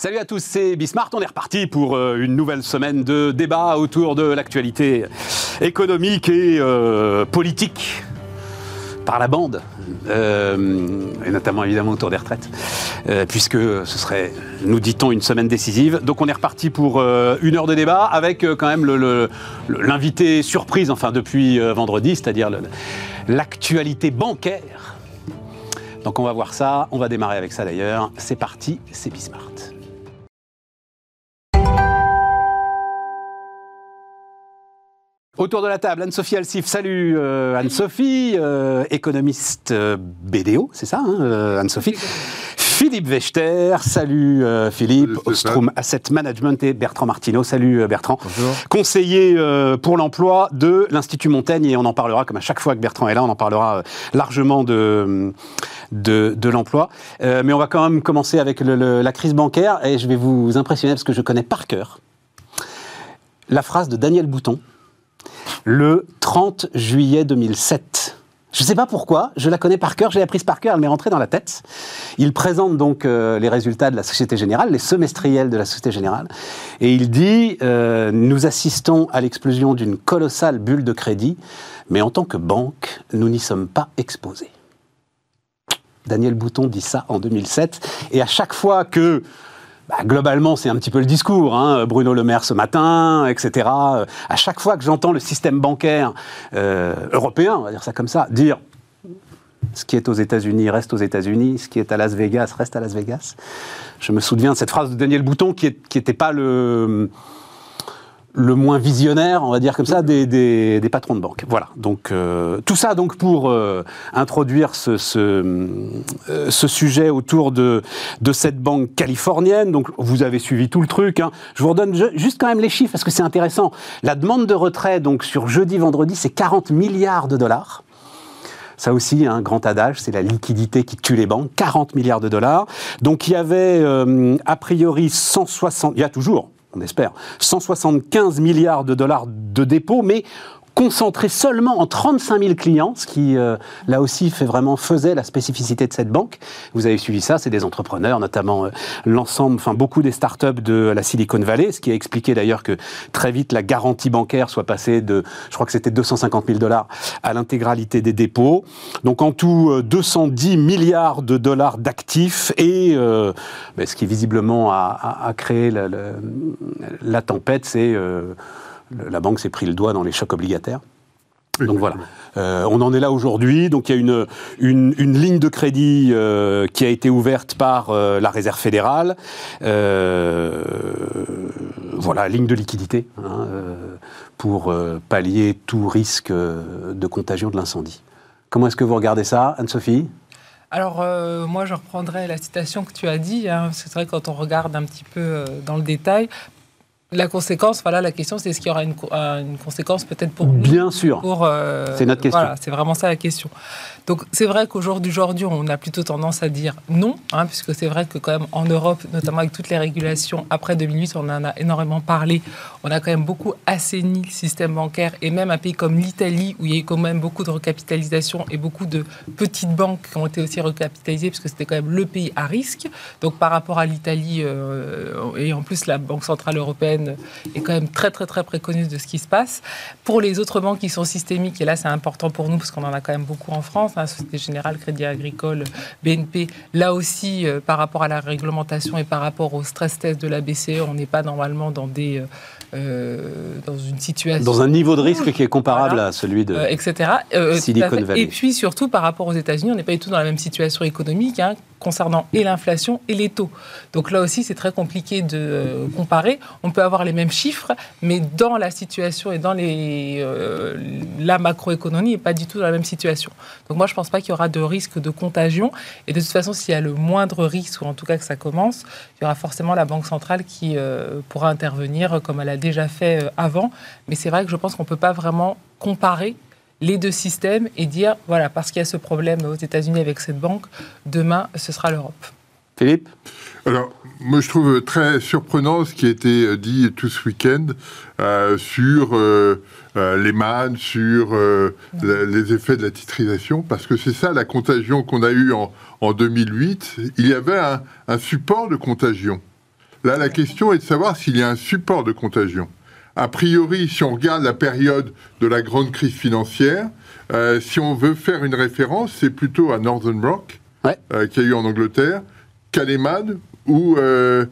Salut à tous, c'est Bismart. On est reparti pour euh, une nouvelle semaine de débat autour de l'actualité économique et euh, politique par la bande, euh, et notamment évidemment autour des retraites, puisque ce serait, nous dit-on, une semaine décisive. Donc on est reparti pour une heure de débat avec quand même l'invité surprise, enfin depuis vendredi, c'est-à-dire l'actualité bancaire. Donc on va voir ça, on va démarrer avec ça d'ailleurs. C'est parti, c'est Bismart. Autour de la table, Anne-Sophie Alsif. Salut euh, Anne-Sophie, euh, économiste euh, BDO, c'est ça, hein, Anne-Sophie. Philippe Wechter, salut Philippe, Ostrom Asset Management et Bertrand Martineau, salut Bertrand, Bonjour. conseiller pour l'emploi de l'Institut Montaigne. Et on en parlera comme à chaque fois que Bertrand est là, on en parlera largement de, de, l'emploi. mais on va quand même commencer avec la crise bancaire. Et je vais vous impressionner parce que je connais par cœur la phrase de Daniel Bouton le 30 juillet 2007. Je ne sais pas pourquoi, je la connais par cœur, j'ai apprise par cœur, elle m'est rentrée dans la tête. Il présente donc euh, les résultats de la Société Générale, les semestriels de la Société Générale, et il dit euh, Nous assistons à l'explosion d'une colossale bulle de crédit, mais en tant que banque, nous n'y sommes pas exposés. Daniel Bouton dit ça en 2007, et à chaque fois que bah, globalement, c'est un petit peu le discours. Hein. Bruno Le Maire ce matin, etc. À chaque fois que j'entends le système bancaire euh, européen, on va dire ça comme ça, dire ce qui est aux États-Unis reste aux États-Unis, ce qui est à Las Vegas reste à Las Vegas. Je me souviens de cette phrase de Daniel Bouton qui n'était pas le le moins visionnaire, on va dire comme ça, des, patrons de banque. Voilà. Donc euh, tout ça donc pour euh, introduire ce, euh, ce, sujet autour de, de cette banque californienne. Donc vous avez suivi tout le truc. Hein. Je vous redonne juste quand même les chiffres parce que c'est intéressant. La demande de retrait donc sur jeudi vendredi c'est 40 milliards de dollars. Ça aussi, un grand adage, c'est la liquidité qui tue les banques, 40 milliards de dollars. Donc il y avait a priori 160, il y a toujours on espère, 175 milliards de dollars de dépôts, mais concentré seulement en 35 000 clients, ce qui, euh, là aussi, fait vraiment faisait la spécificité de cette banque. Vous avez suivi ça, c'est des entrepreneurs, notamment euh, l'ensemble, enfin beaucoup des startups de la Silicon Valley, ce qui a expliqué d'ailleurs que très vite la garantie bancaire soit passée de, je crois que c'était 250 000 dollars, à l'intégralité des dépôts. Donc en tout, 210 euh, milliards de dollars d'actifs et ben, ce qui visiblement a, créé la, la tempête, c'est la banque s'est pris le doigt dans les chocs obligataires. Donc voilà, euh, on en est là aujourd'hui. Donc il y a une, une, ligne de crédit euh, qui a été ouverte par euh, la Réserve fédérale. voilà, ligne de liquidité hein, pour pallier tout risque de contagion de l'incendie. Comment est-ce que vous regardez ça, Anne-Sophie? Alors, moi, je reprendrai la citation que tu as dit. Hein, c'est vrai, quand on regarde un petit peu dans le détail, la conséquence, voilà, la question, c'est est-ce qu'il y aura une, une conséquence peut-être pour Bien sûr. c'est notre question. Voilà, c'est vraiment ça la question. Donc c'est vrai qu'aujourd'hui, on a plutôt tendance à dire non, hein, puisque c'est vrai que quand même en Europe, notamment avec toutes les régulations après 2008, on en a énormément parlé. On a quand même beaucoup assaini le système bancaire et même un pays comme l'Italie où il y a eu quand même beaucoup de recapitalisation et beaucoup de petites banques qui ont été aussi recapitalisées puisque c'était quand même le pays à risque. Donc par rapport à l'Italie euh, et en plus la Banque centrale européenne est quand même très très très préconise de ce qui se passe. Pour les autres banques qui sont systémiques et là c'est important pour nous parce qu'on en a quand même beaucoup en France Société Générale, Crédit Agricole, BNP. Là aussi, euh, par rapport à la réglementation et par rapport au stress test de la BCE, on n'est pas normalement dans des euh, euh, dans une situation dans un niveau de risque qui est comparable à celui de etc. Silicon Valley. Et puis surtout par rapport aux États-Unis, on n'est pas du tout dans la même situation économique. Hein concernant et l'inflation et les taux. Donc là aussi, c'est très compliqué de euh, comparer. On peut avoir les mêmes chiffres, mais dans la situation et dans euh, la macroéconomie n'est pas du tout dans la même situation. Donc moi, je ne pense pas qu'il y aura de risque de contagion. Et de toute façon, s'il y a le moindre risque, ou en tout cas que ça commence, il y aura forcément la Banque centrale qui euh, pourra intervenir comme elle a déjà fait avant. Mais c'est vrai que je pense qu'on ne peut pas vraiment comparer les deux systèmes et dire, voilà, parce qu'il y a ce problème aux États-Unis avec cette banque, demain, ce sera l'Europe. Philippe alors, moi, je trouve très surprenant ce qui a été dit tout ce week-end euh, sur euh, euh, les mannes, sur les effets de la titrisation, parce que c'est ça la contagion qu'on a eue en, 2008. Il y avait un, support de contagion. Là, la question est de savoir s'il y a un support de contagion. A priori, si on regarde la période de la grande crise financière, euh, si on veut faire une référence, c'est plutôt à Northern Rock, euh, qui a eu en Angleterre, qu'à Lehman ou, euh,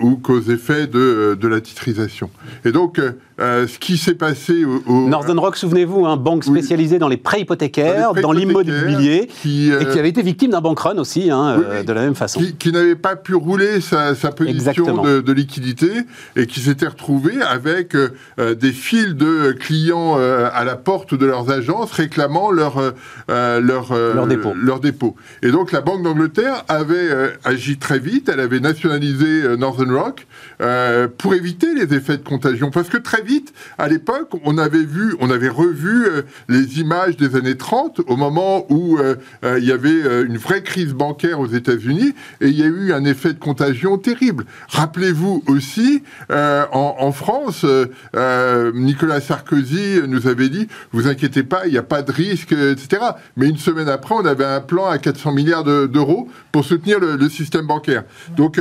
ou qu'aux effets de, de, la titrisation. Et donc, euh, ce qui s'est passé au, Northern Rock, souvenez-vous, un banque spécialisée dans les prêts hypothécaires, dans l'immobilier, qui, et qui avait été victime d'un bank run aussi, hein, euh, de la même façon. Qui, n'avait pas pu rouler sa, position de, liquidité et qui s'était retrouvé avec euh, des files de clients à la porte de leurs agences réclamant leur, leur, leur, dépôt. leur dépôt. Et donc la Banque d'Angleterre avait agi très vite, elle avait nationalisé Northern Rock pour éviter les effets de contagion. Parce que très vite, à l'époque, on avait vu, on avait revu euh, les images des années 30, au moment où euh, euh, il y avait une vraie crise bancaire aux États-Unis, et il y a eu un effet de contagion terrible. Rappelez-vous aussi, en, France, Nicolas Sarkozy nous avait dit, vous inquiétez pas, il n'y a pas de risque, etc. Mais une semaine après, on avait un plan à 400 milliards d'euros pour soutenir le, système bancaire. Donc,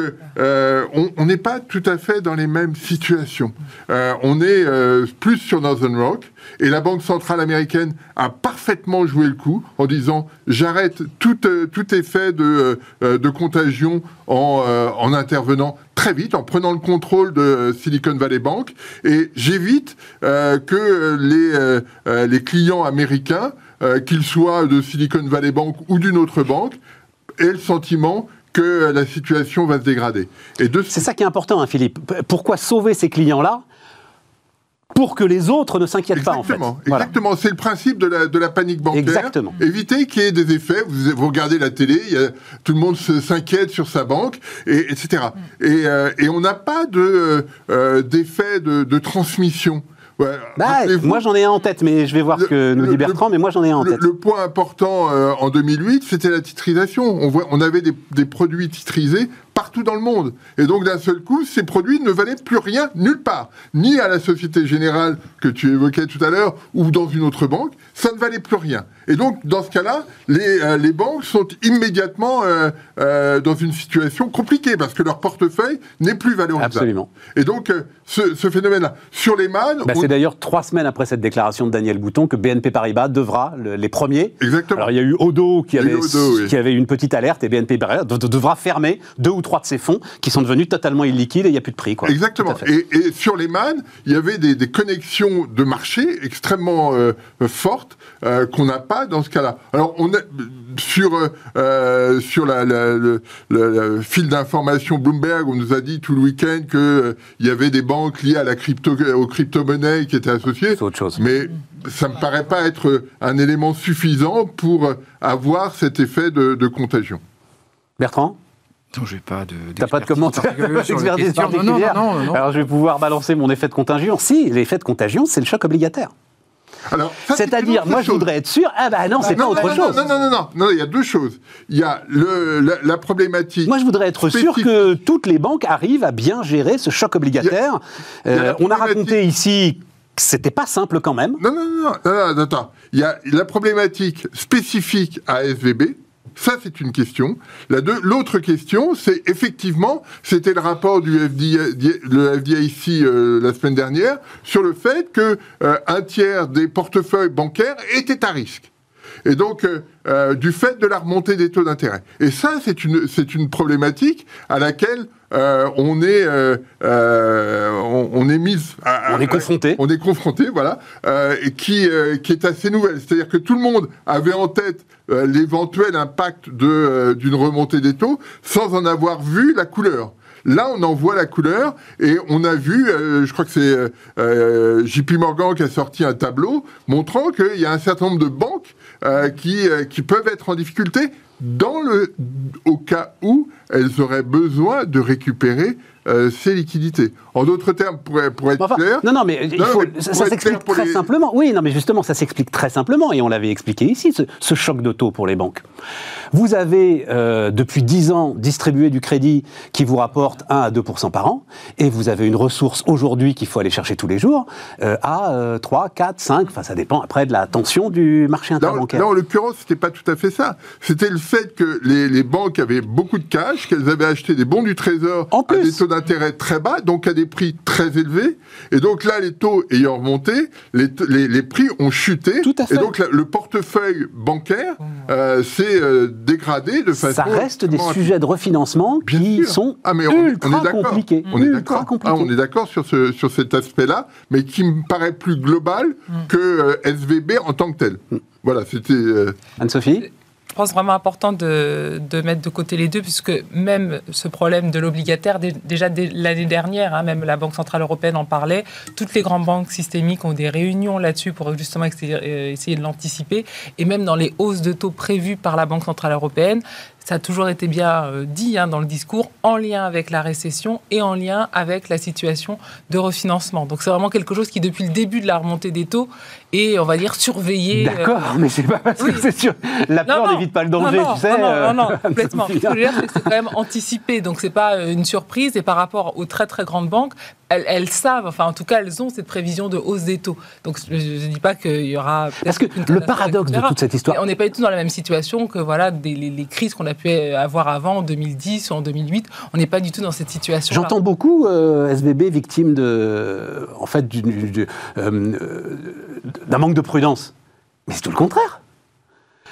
on n'est pas tout à fait dans les mêmes situations. on est euh, plus sur Northern Rock. Et la Banque centrale américaine a parfaitement joué le coup en disant j'arrête tout, euh, effet de, euh, contagion en, en, intervenant très vite, en prenant le contrôle de Silicon Valley Bank. Et j'évite que les clients américains, qu'ils soient de Silicon Valley Bank ou d'une autre banque, aient le sentiment que la situation va se dégrader. Et C'est ça qui est important, hein, Philippe. Pourquoi sauver ces clients-là pour que les autres ne s'inquiètent pas, en fait? Exactement, c'est le principe de la, de la panique bancaire. Exactement. Éviter qu'il y ait des effets, vous, vous regardez la télé, tout le monde s'inquiète sur sa banque, et, etc. Et, euh, et on n'a pas de, euh, d'effet de, de transmission. Bah, moi j'en ai un en tête, mais je vais voir ce que nous dit Bertrand, mais moi j'en ai un en tête. Le, point important euh, en 2008, c'était la titrisation. On, voit, on avait des, des, produits titrisés partout dans le monde. Et donc d'un seul coup, ces produits ne valaient plus rien nulle part. Ni à la Société Générale que tu évoquais tout à l'heure, ou dans une autre banque, ça ne valait plus rien. Et donc dans ce cas-là, les, euh, les banques sont immédiatement euh, euh, dans une situation compliquée, parce que leur portefeuille n'est plus valorisable. Absolument. Et donc ce, ce phénomène-là, sur les man... Bah, C'est d'ailleurs trois semaines après cette déclaration de Daniel Bouton que BNP Paribas devra, les premiers... Exactement. Alors il y a eu Odo qui, avait, qui avait une petite alerte, et BNP Paribas devra fermer deux ou trois de ces fonds qui sont devenus totalement illiquides et il n'y a plus de prix. Quoi. Exactement. Et, sur les man, il y avait des, connexions de marché extrêmement euh, fortes euh, qu'on n'a pas dans ce cas-là. Alors, on est sur, euh, sur la, le, fil d'information Bloomberg, on nous a dit tout le week-end qu'il il y avait des banques liées à la crypto, aux crypto-monnaies qui étaient associées. C'est autre chose. Mais ça ne me paraît pas être un élément suffisant pour avoir cet effet de, de contagion. Bertrand? Non, je n'ai pas de. T'as pas de commentaire d'expertise particulière non, non, non, Alors je vais pouvoir balancer mon effet de contagion. Si, l'effet de contagion, c'est le choc obligataire. C'est-à-dire, moi, je voudrais être sûr. Ah bah non, c'est pas autre chose. Non, non, non, non, non. Il y a deux choses. Il y a le, la, problématique. Moi, je voudrais être sûr que toutes les banques arrivent à bien gérer ce choc obligataire. Euh, on a raconté ici que c'était pas simple quand même. Non, non, non, non, non, attends. Il y a la problématique spécifique à SVB ça, c'est une question. L'autre question, c'est effectivement, c'était le rapport du FDIC, le FDIC euh, la semaine dernière sur le fait que euh, un tiers des portefeuilles bancaires étaient à risque. Et donc, euh, du fait de la remontée des taux d'intérêt. Et ça, c'est une, c'est une problématique à laquelle on est, on, est mise, on est confronté, on est confronté, voilà, et qui, qui est assez nouvelle. C'est-à-dire que tout le monde avait en tête euh, l'éventuel impact euh, d'une remontée des taux sans en avoir vu la couleur. Là, on en voit la couleur et on a vu, euh, je crois que c'est JP Morgan qui a sorti un tableau montrant qu'il y a un certain nombre de banques qui, qui peuvent être en difficulté dans le, au cas où elles auraient besoin de récupérer euh, ces liquidités. En d'autres termes, pour, pour être clair... Non, non, mais, faut, ça, s'explique très simplement. Oui, non, mais justement, ça s'explique très simplement, et on l'avait expliqué ici, ce, ce, choc de taux pour les banques. Vous avez, euh, depuis 10 ans, distribué du crédit qui vous rapporte 1 à 2% par an, et vous avez une ressource aujourd'hui qu'il faut aller chercher tous les jours euh, à 3, 4, 5, enfin ça dépend après de la tension du marché interbancaire. Non, en l'occurrence, c'était pas tout à fait ça. C'était le fait que les, les, banques avaient beaucoup de cash, qu'elles avaient acheté des bons du trésor en plus, à des taux d'intérêt très bas, donc à des prix très élevés. Et donc là, les taux ayant remonté, les, les, prix ont chuté. Tout à fait. Et donc le portefeuille bancaire euh, s'est euh, dégradé de façon. Ça reste des sujets de refinancement qui sont ah, mais on, ultra est compliqués. On est ah, on est d'accord sur, ce, sur cet aspect-là, mais qui me paraît plus global mm. que euh, SVB en tant que tel. Mm. Voilà, c'était. Anne-Sophie? Je pense vraiment important de, de, mettre de côté les deux, puisque même ce problème de l'obligataire, déjà l'année dernière, hein, même la Banque Centrale Européenne en parlait, toutes les grandes banques systémiques ont des réunions là-dessus pour justement euh, essayer de l'anticiper. Et même dans les hausses de taux prévues par la Banque Centrale Européenne, ça a toujours été bien euh, dit hein, dans le discours, en lien avec la récession et en lien avec la situation de refinancement. Donc c'est vraiment quelque chose qui, depuis le début de la remontée des taux, est, on va dire, surveillé. Euh, D'accord, mais c'est pas parce que c'est sûr. La peur n'évite pas le danger, non, tu sais. Non, non, non, complètement. Ce que je veux dire, c'est que c'est quand même anticipé. Donc c'est pas une surprise. Et par rapport aux très, très grandes banques, elles, savent, enfin en tout cas, elles ont cette prévision de hausse des taux. Donc je ne dis pas qu'il y aura. Parce que le paradoxe de toute cette histoire. on n'est pas du tout dans la même situation que voilà, des, les, crises qu'on a pu avoir avant, en 2010 ou en 2008. On n'est pas du tout dans cette situation. J'entends beaucoup euh, SBB victime de, en fait, euh, d'un manque de prudence. Mais c'est tout le contraire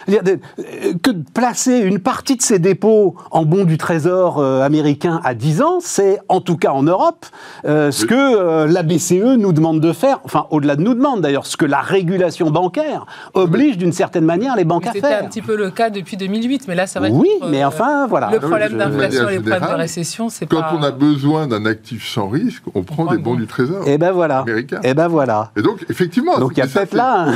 que de placer une partie de ses dépôts en bons du Trésor euh, américain à 10 ans, c'est en tout cas en Europe euh, ce que euh, la BCE nous demande de faire, enfin au-delà de nous demande d'ailleurs, ce que la régulation bancaire oblige d'une certaine manière les banques à faire. C'était un petit peu le cas depuis 2008, mais là ça va être... Oui, mais enfin voilà. Le problème d'inflation et le problème de récession, c'est pas... Quand on a besoin d'un actif sans risque, on prend des bons du Trésor. Et eh ben voilà. Américain. Et eh ben voilà. Et donc effectivement... Donc il y a peut-être là...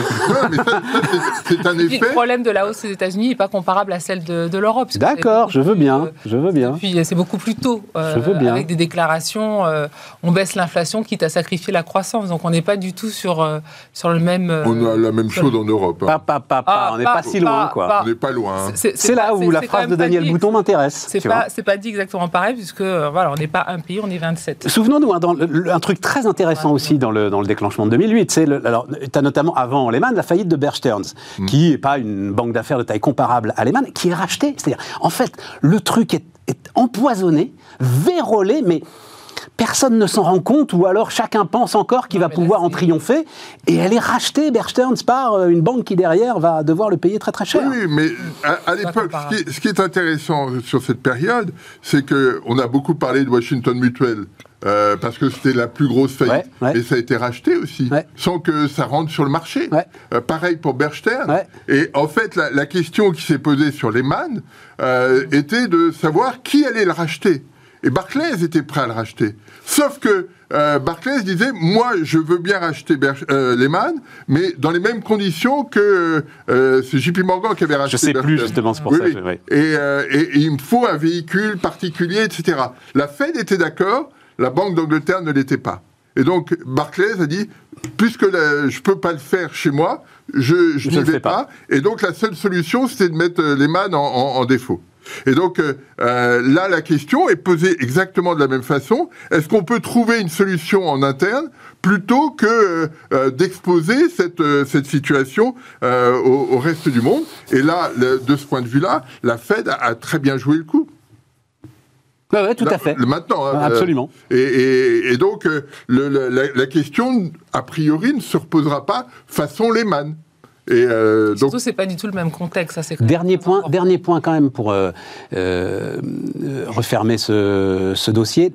c'est un effet... Le problème de la hausse des États-Unis n'est pas comparable à celle de, l'Europe. D'accord, je veux bien, je veux bien. Puis c'est beaucoup plus tôt. Euh, je veux bien. Avec des déclarations, euh, on baisse l'inflation quitte à sacrifier la croissance. Donc on n'est pas du tout sur, euh, sur le même... on a la même chose en Europe. Hein. Pas, pas, pas, ah, on n'est pas, si loin, quoi. on n'est pas loin. Hein. C'est là où la phrase de Daniel Bouton m'intéresse. C'est pas, pas dit exactement pareil, puisque voilà, on n'est pas un pays, on est 27. Souvenons-nous, hein, un truc très intéressant aussi dans le, dans le déclenchement de 2008, c'est, alors, tu as notamment avant Lehman la faillite de Bear Stearns, mm. qui n'est pas une banque d'affaires de taille comparable à Lehman, qui est racheté. C'est-à-dire, en fait, le truc est, empoisonné, vérolé, mais personne ne s'en rend compte, ou alors chacun pense encore qu'il va pouvoir en triompher, et elle est rachetée, Bear Stearns, par euh, une banque qui derrière va devoir le payer très très cher. Oui, mais à, l'époque, ce, qui est intéressant sur cette période, c'est qu'on a beaucoup parlé de Washington Mutual. Euh, parce que c'était la plus grosse faillite. Et ça a été racheté aussi, sans que ça rentre sur le marché. Euh, pareil pour Berstern. Et en fait, la, question qui s'est posée sur Lehman euh, était de savoir qui allait le racheter. Et Barclays était prêt à le racheter. Sauf que Barclays disait moi je veux bien racheter Lehman, mais dans les mêmes conditions que c'est JP Morgan qui avait racheté. Je sais plus justement c'est pour ça. Et, et, il me faut un véhicule particulier, etc. La Fed était d'accord, la Banque d'Angleterre ne l'était pas. Et donc Barclays a dit, puisque je ne peux pas le faire chez moi, je, n'y vais pas. Et donc la seule solution, c'était de mettre euh, les man en, défaut. Et donc euh, euh, là, la question est posée exactement de la même façon. Est-ce qu'on peut trouver une solution en interne plutôt que d'exposer cette, cette situation au, reste du monde? Et là, de ce point de vue-là, la Fed a très bien joué le coup. Oui, tout à fait. Maintenant. Hein, Absolument. Euh, et, donc, euh, la, question, a priori, ne se reposera pas façon Lehman. Et euh, Surtout, c'est pas du tout le même contexte. Ça, dernier point, dernier point quand même pour refermer ce, ce dossier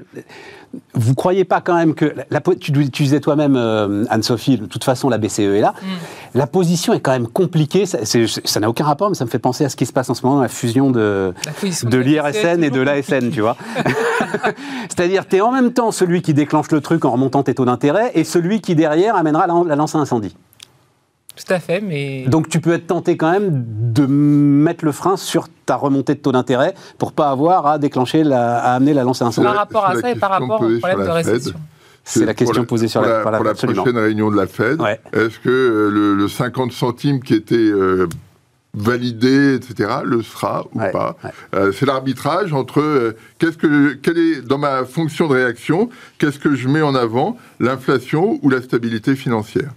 vous croyez pas quand même que la, tu, disais toi-même euh, Anne-Sophie, de toute façon la BCE est là. Mm. La position est quand même compliquée. Ça n'a aucun rapport, mais ça me fait penser à ce qui se passe en ce moment, la fusion de, de l'IRSN et de l'ASN, tu vois. C'est-à-dire, tu es en même temps celui qui déclenche le truc en remontant tes taux d'intérêt et celui qui derrière amènera la, la lance à incendie. Tout à fait, mais... Donc tu peux être tenté quand même de mettre le frein sur ta remontée de taux d'intérêt pour pas avoir à déclencher, la, à amener la lance à incendie. Par rapport à ça et par rapport au problème de récession. C'est la question posée sur la, pour la, prochaine réunion de la Fed. Est-ce que euh, le, 50 centimes qui était euh, validé, etc., le sera ou pas euh, C'est l'arbitrage entre qu'est-ce que, quelle est dans ma fonction de réaction, qu'est-ce que je mets en avant, l'inflation ou la stabilité financière?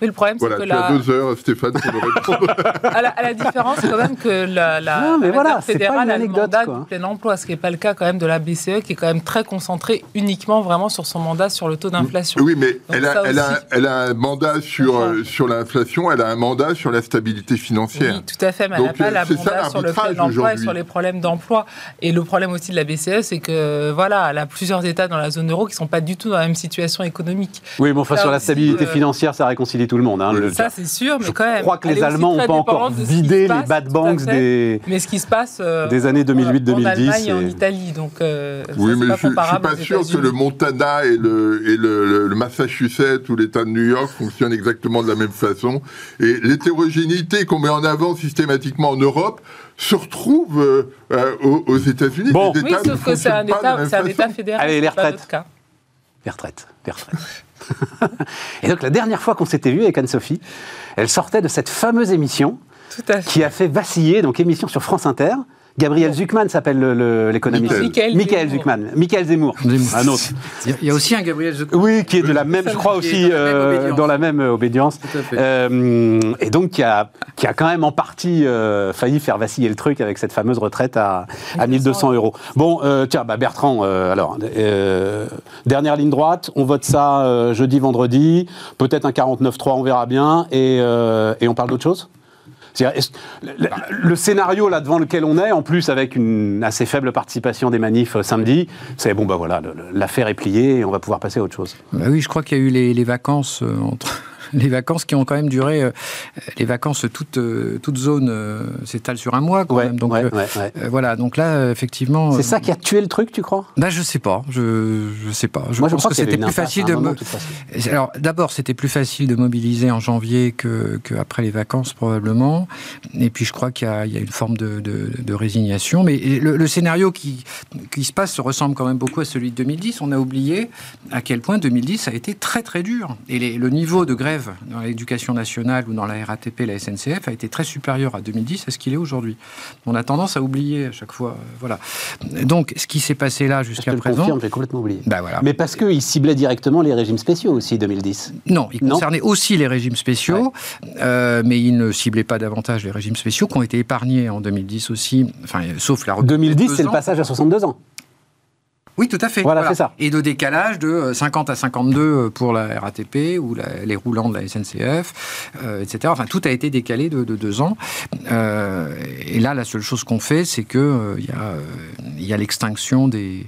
Mais le problème, c'est que tu as deux heures, Stéphane, pour le répondre. à, la, différence, quand même, que la, la, mais voilà, fédérale a le mandat du plein emploi, ce qui n'est pas le cas quand même de la BCE, qui est quand même très concentrée uniquement vraiment sur son mandat sur le taux d'inflation. Oui, mais elle a, elle, a, elle a, un mandat sur, euh, sur l'inflation, elle a un mandat sur la stabilité financière. Oui, tout à fait, mais elle n'a pas la mandat sur le plein emploi et sur les problèmes d'emploi. Et le problème aussi de la BCE, c'est que voilà, elle a plusieurs États dans la zone euro qui ne sont pas du tout dans la même situation économique. Oui, mais enfin, sur la stabilité euh, financière, ça réconcilie tout le monde. Hein, ça, c'est sûr, mais quand même. Je crois que les Allemands n'ont pas encore vidé les bad banks des, mais ce qui se passe, euh, des années 2008-2010. En Allemagne et en Italie. Donc, euh, oui, mais je ne suis pas sûr que le Montana et, le, et le, le, Massachusetts ou l'État de New York fonctionnent exactement de la même façon. Et l'hétérogénéité qu'on met en avant systématiquement en Europe se retrouve aux, États-Unis. Bon. Oui, sauf que c'est un, un, État fédéral. Allez, les retraites. Les retraites. Les retraites. et donc la dernière fois qu'on s'était vu avec Anne-Sophie, elle sortait de cette fameuse émission qui a fait vaciller, donc émission sur France Inter, Gabriel Zuckman s'appelle l'économiste. Michael, Michael Zuckman. Michael Zemmour. Un autre. Il y a aussi un Gabriel Zuckman. Oui, qui est de la même, je crois aussi, dans la même euh, obédience. Euh, et donc qui a, qui a quand même en partie euh, failli faire vaciller le truc avec cette fameuse retraite à, à 1200 euros. Bon, tiens, bah Bertrand, alors, dernière ligne droite, on vote ça jeudi, vendredi, peut-être un 49-3, on verra bien, et, et on parle d'autre chose? Le, scénario là devant lequel on est, en plus avec une assez faible participation des manifs euh, samedi, c'est bon bah voilà, l'affaire est pliée et on va pouvoir passer à autre chose. Bah oui, je crois qu'il y a eu les, vacances euh, entre les vacances qui ont quand même duré, euh, les vacances, toute, euh, toute zone euh, s'étale sur un mois quand même. Donc voilà, donc là, effectivement. C'est ça qui a tué le truc, tu crois? Ben je sais pas, je, je sais pas. Je pense que c'était plus facile de. Alors d'abord, c'était plus facile de mobiliser en janvier que, que, après les vacances probablement. Et puis je crois qu'il y, y, a une forme de, de, résignation. Mais le, scénario qui, qui se passe se ressemble quand même beaucoup à celui de 2010. On a oublié à quel point 2010 a été très très dur. Et le niveau de grève dans l'éducation nationale ou dans la RATP, la SNCF, a été très supérieur à 2010 à ce qu'il est aujourd'hui. On a tendance à oublier à chaque fois. Euh, voilà. Donc, ce qui s'est passé là jusqu'à présent. j'ai complètement oublié. Bah, voilà. Mais parce qu'il ciblait directement les régimes spéciaux aussi, 2010. Non, il concernait aussi les régimes spéciaux, euh, mais il ne ciblait pas davantage les régimes spéciaux qui ont été épargnés en 2010 aussi, enfin, sauf la 2010, c'est le passage à 62 ans. Oui, tout à fait. Voilà, c'est ça. Et de décalage de 50 euh, à 52 euh, pour la RATP ou les roulants de la SNCF, euh, etc. Enfin, tout a été décalé de, deux ans. et là, la seule chose qu'on fait, c'est que il y a, l'extinction des,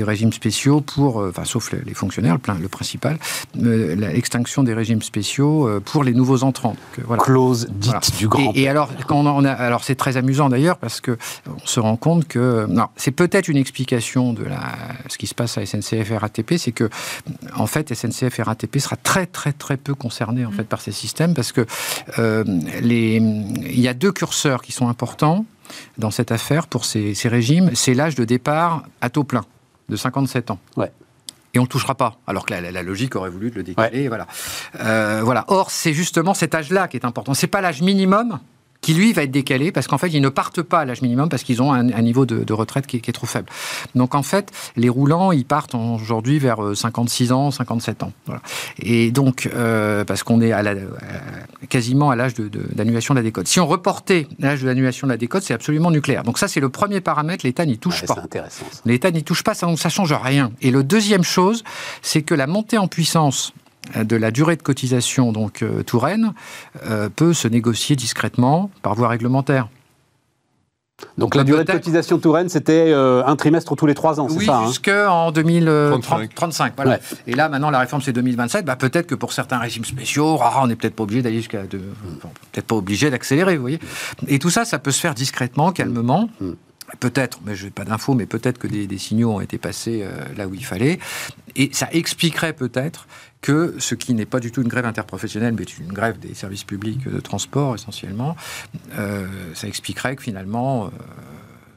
régimes spéciaux pour, enfin, sauf les, fonctionnaires, le, le principal, l'extinction des régimes spéciaux pour les nouveaux entrants. voilà. Clause dite du grand. Et, alors, quand on a, alors c'est très amusant d'ailleurs parce que on se rend compte que non, c'est peut-être une explication de la ce qui se passe à SNCF et RATP, c'est que, en fait, SNCF et RATP sera très, très, très peu concerné en fait, par ces systèmes parce que euh, les, il y a deux curseurs qui sont importants dans cette affaire pour ces, régimes. C'est l'âge de départ à taux plein, de 57 ans. Ouais et on ne touchera pas, alors que la, logique aurait voulu le décaler. Voilà. Euh, voilà. Or, c'est justement cet âge-là qui est important. C'est pas l'âge minimum qui lui va être décalé parce qu'en fait ils ne partent pas à l'âge minimum parce qu'ils ont un, niveau de, retraite qui est, trop faible. Donc en fait les roulants ils partent aujourd'hui vers 56 euh, ans, 57 ans. Voilà. Et donc euh, parce qu'on est à la, quasiment à l'âge d'annulation de, la décote. Si on reportait l'âge de l'annulation de la décote, c'est absolument nucléaire. Donc ça c'est le premier paramètre, l'État n'y touche pas. L'État n'y touche pas, ça, donc ça change rien. Et le deuxième chose, c'est que la montée en puissance de la durée de cotisation, donc euh, Touraine, euh, peut se négocier discrètement par voie réglementaire. Donc, la durée de cotisation Touraine, c'était euh, un trimestre tous les trois ans, c'est ça Oui, jusqu'en 2035. Voilà. Et là, maintenant, la réforme, c'est 2027. Bah, peut-être que pour certains régimes spéciaux, ah, on n'est peut-être pas obligé d'aller jusqu'à... peut-être pas obligé d'accélérer, vous voyez. Et tout ça, ça peut se faire discrètement, calmement. Mm. Peut-être, mais je n'ai pas d'infos, mais peut-être que des, signaux ont été passés là où il fallait. Et ça expliquerait peut-être que ce qui n'est pas du tout une grève interprofessionnelle, mais une grève des services publics de transport essentiellement, euh, ça expliquerait que finalement, euh,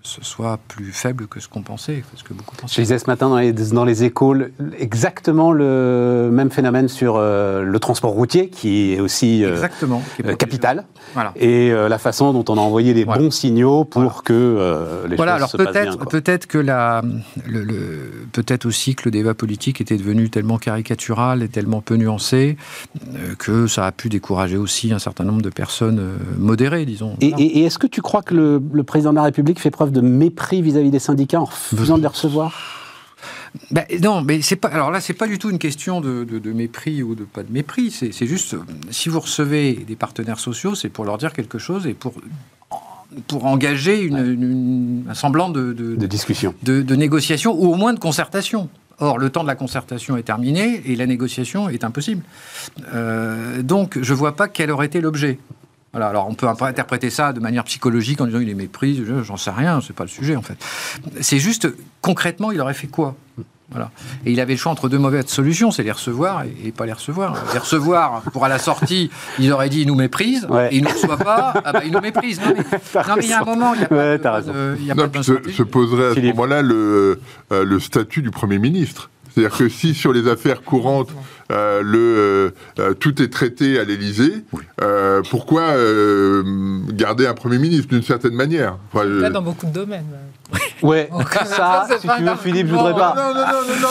ce soit plus faible que ce qu'on pensait, ce que beaucoup pensaient. Je disais ce matin dans les, dans les échos exactement le même phénomène sur euh, le transport routier, qui est aussi euh, exactement, euh, capital, voilà. et la façon dont on a envoyé les bons signaux pour que les voilà, choses alors peut-être, peut-être que la, le, le peut-être aussi que le débat politique était devenu tellement caricatural et tellement peu nuancé que ça a pu décourager aussi un certain nombre de personnes modérées, disons. Et, et, et est-ce que tu crois que le, le président de la République fait preuve de mépris vis-à-vis des syndicats en refusant de les recevoir? Ben, non, mais c'est pas. Alors là, c'est pas du tout une question de, de, mépris ou de pas de mépris. C'est juste, si vous recevez des partenaires sociaux, c'est pour leur dire quelque chose et pour pour engager une, une, un semblant de, de discussion, de, négociation ou au moins de concertation. Or, le temps de la concertation est terminé et la négociation est impossible. Euh, donc, je vois pas quel aurait été l'objet alors on peut interpréter ça de manière psychologique en disant il est méprise, j'en sais rien, c'est pas le sujet en fait. C'est juste concrètement, il aurait fait quoi? Voilà. Et il avait le choix entre deux mauvaises solutions, c'est les recevoir et, pas les recevoir. Les recevoir, pour à la sortie, il aurait dit il nous méprise, et il ne reçoit pas, ah bah, il nous méprise. Non mais, il y a un moment, il y a pas, de, se, poserait à ce moment-là le, euh, le statut du Premier ministre. C'est-à-dire que si sur les affaires courantes, euh, le, euh, euh, tout est traité à l'Élysée, pourquoi garder un Premier ministre d'une certaine manière? Là, dans beaucoup de domaines. Ouais, ça, si tu veux, Philippe, je voudrais pas,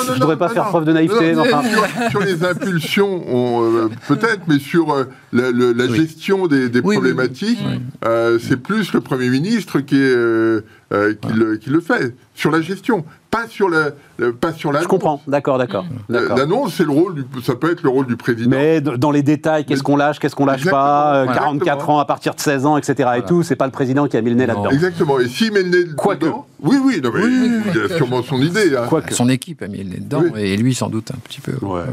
je voudrais pas faire preuve de naïveté. Sur, les impulsions, peut-être, mais sur la, gestion des, problématiques, c'est plus le Premier ministre qui, est, qui, le, qui le fait. Sur la gestion, pas sur la, pas sur Je comprends, d'accord, d'accord. L'annonce, c'est le rôle du, ça peut être le rôle du président. Mais dans les détails, qu'est-ce qu'on lâche, qu'est-ce qu'on lâche pas, 44 ans à partir de 16 ans, etc. Et tout, c'est pas le président qui a mis le nez là-dedans. Exactement. Et s'il met le nez Quoique. Oui, oui, non, mais il a sûrement son idée. Hein. Son équipe a mis le nez dedans, et lui sans doute un petit peu. Voilà.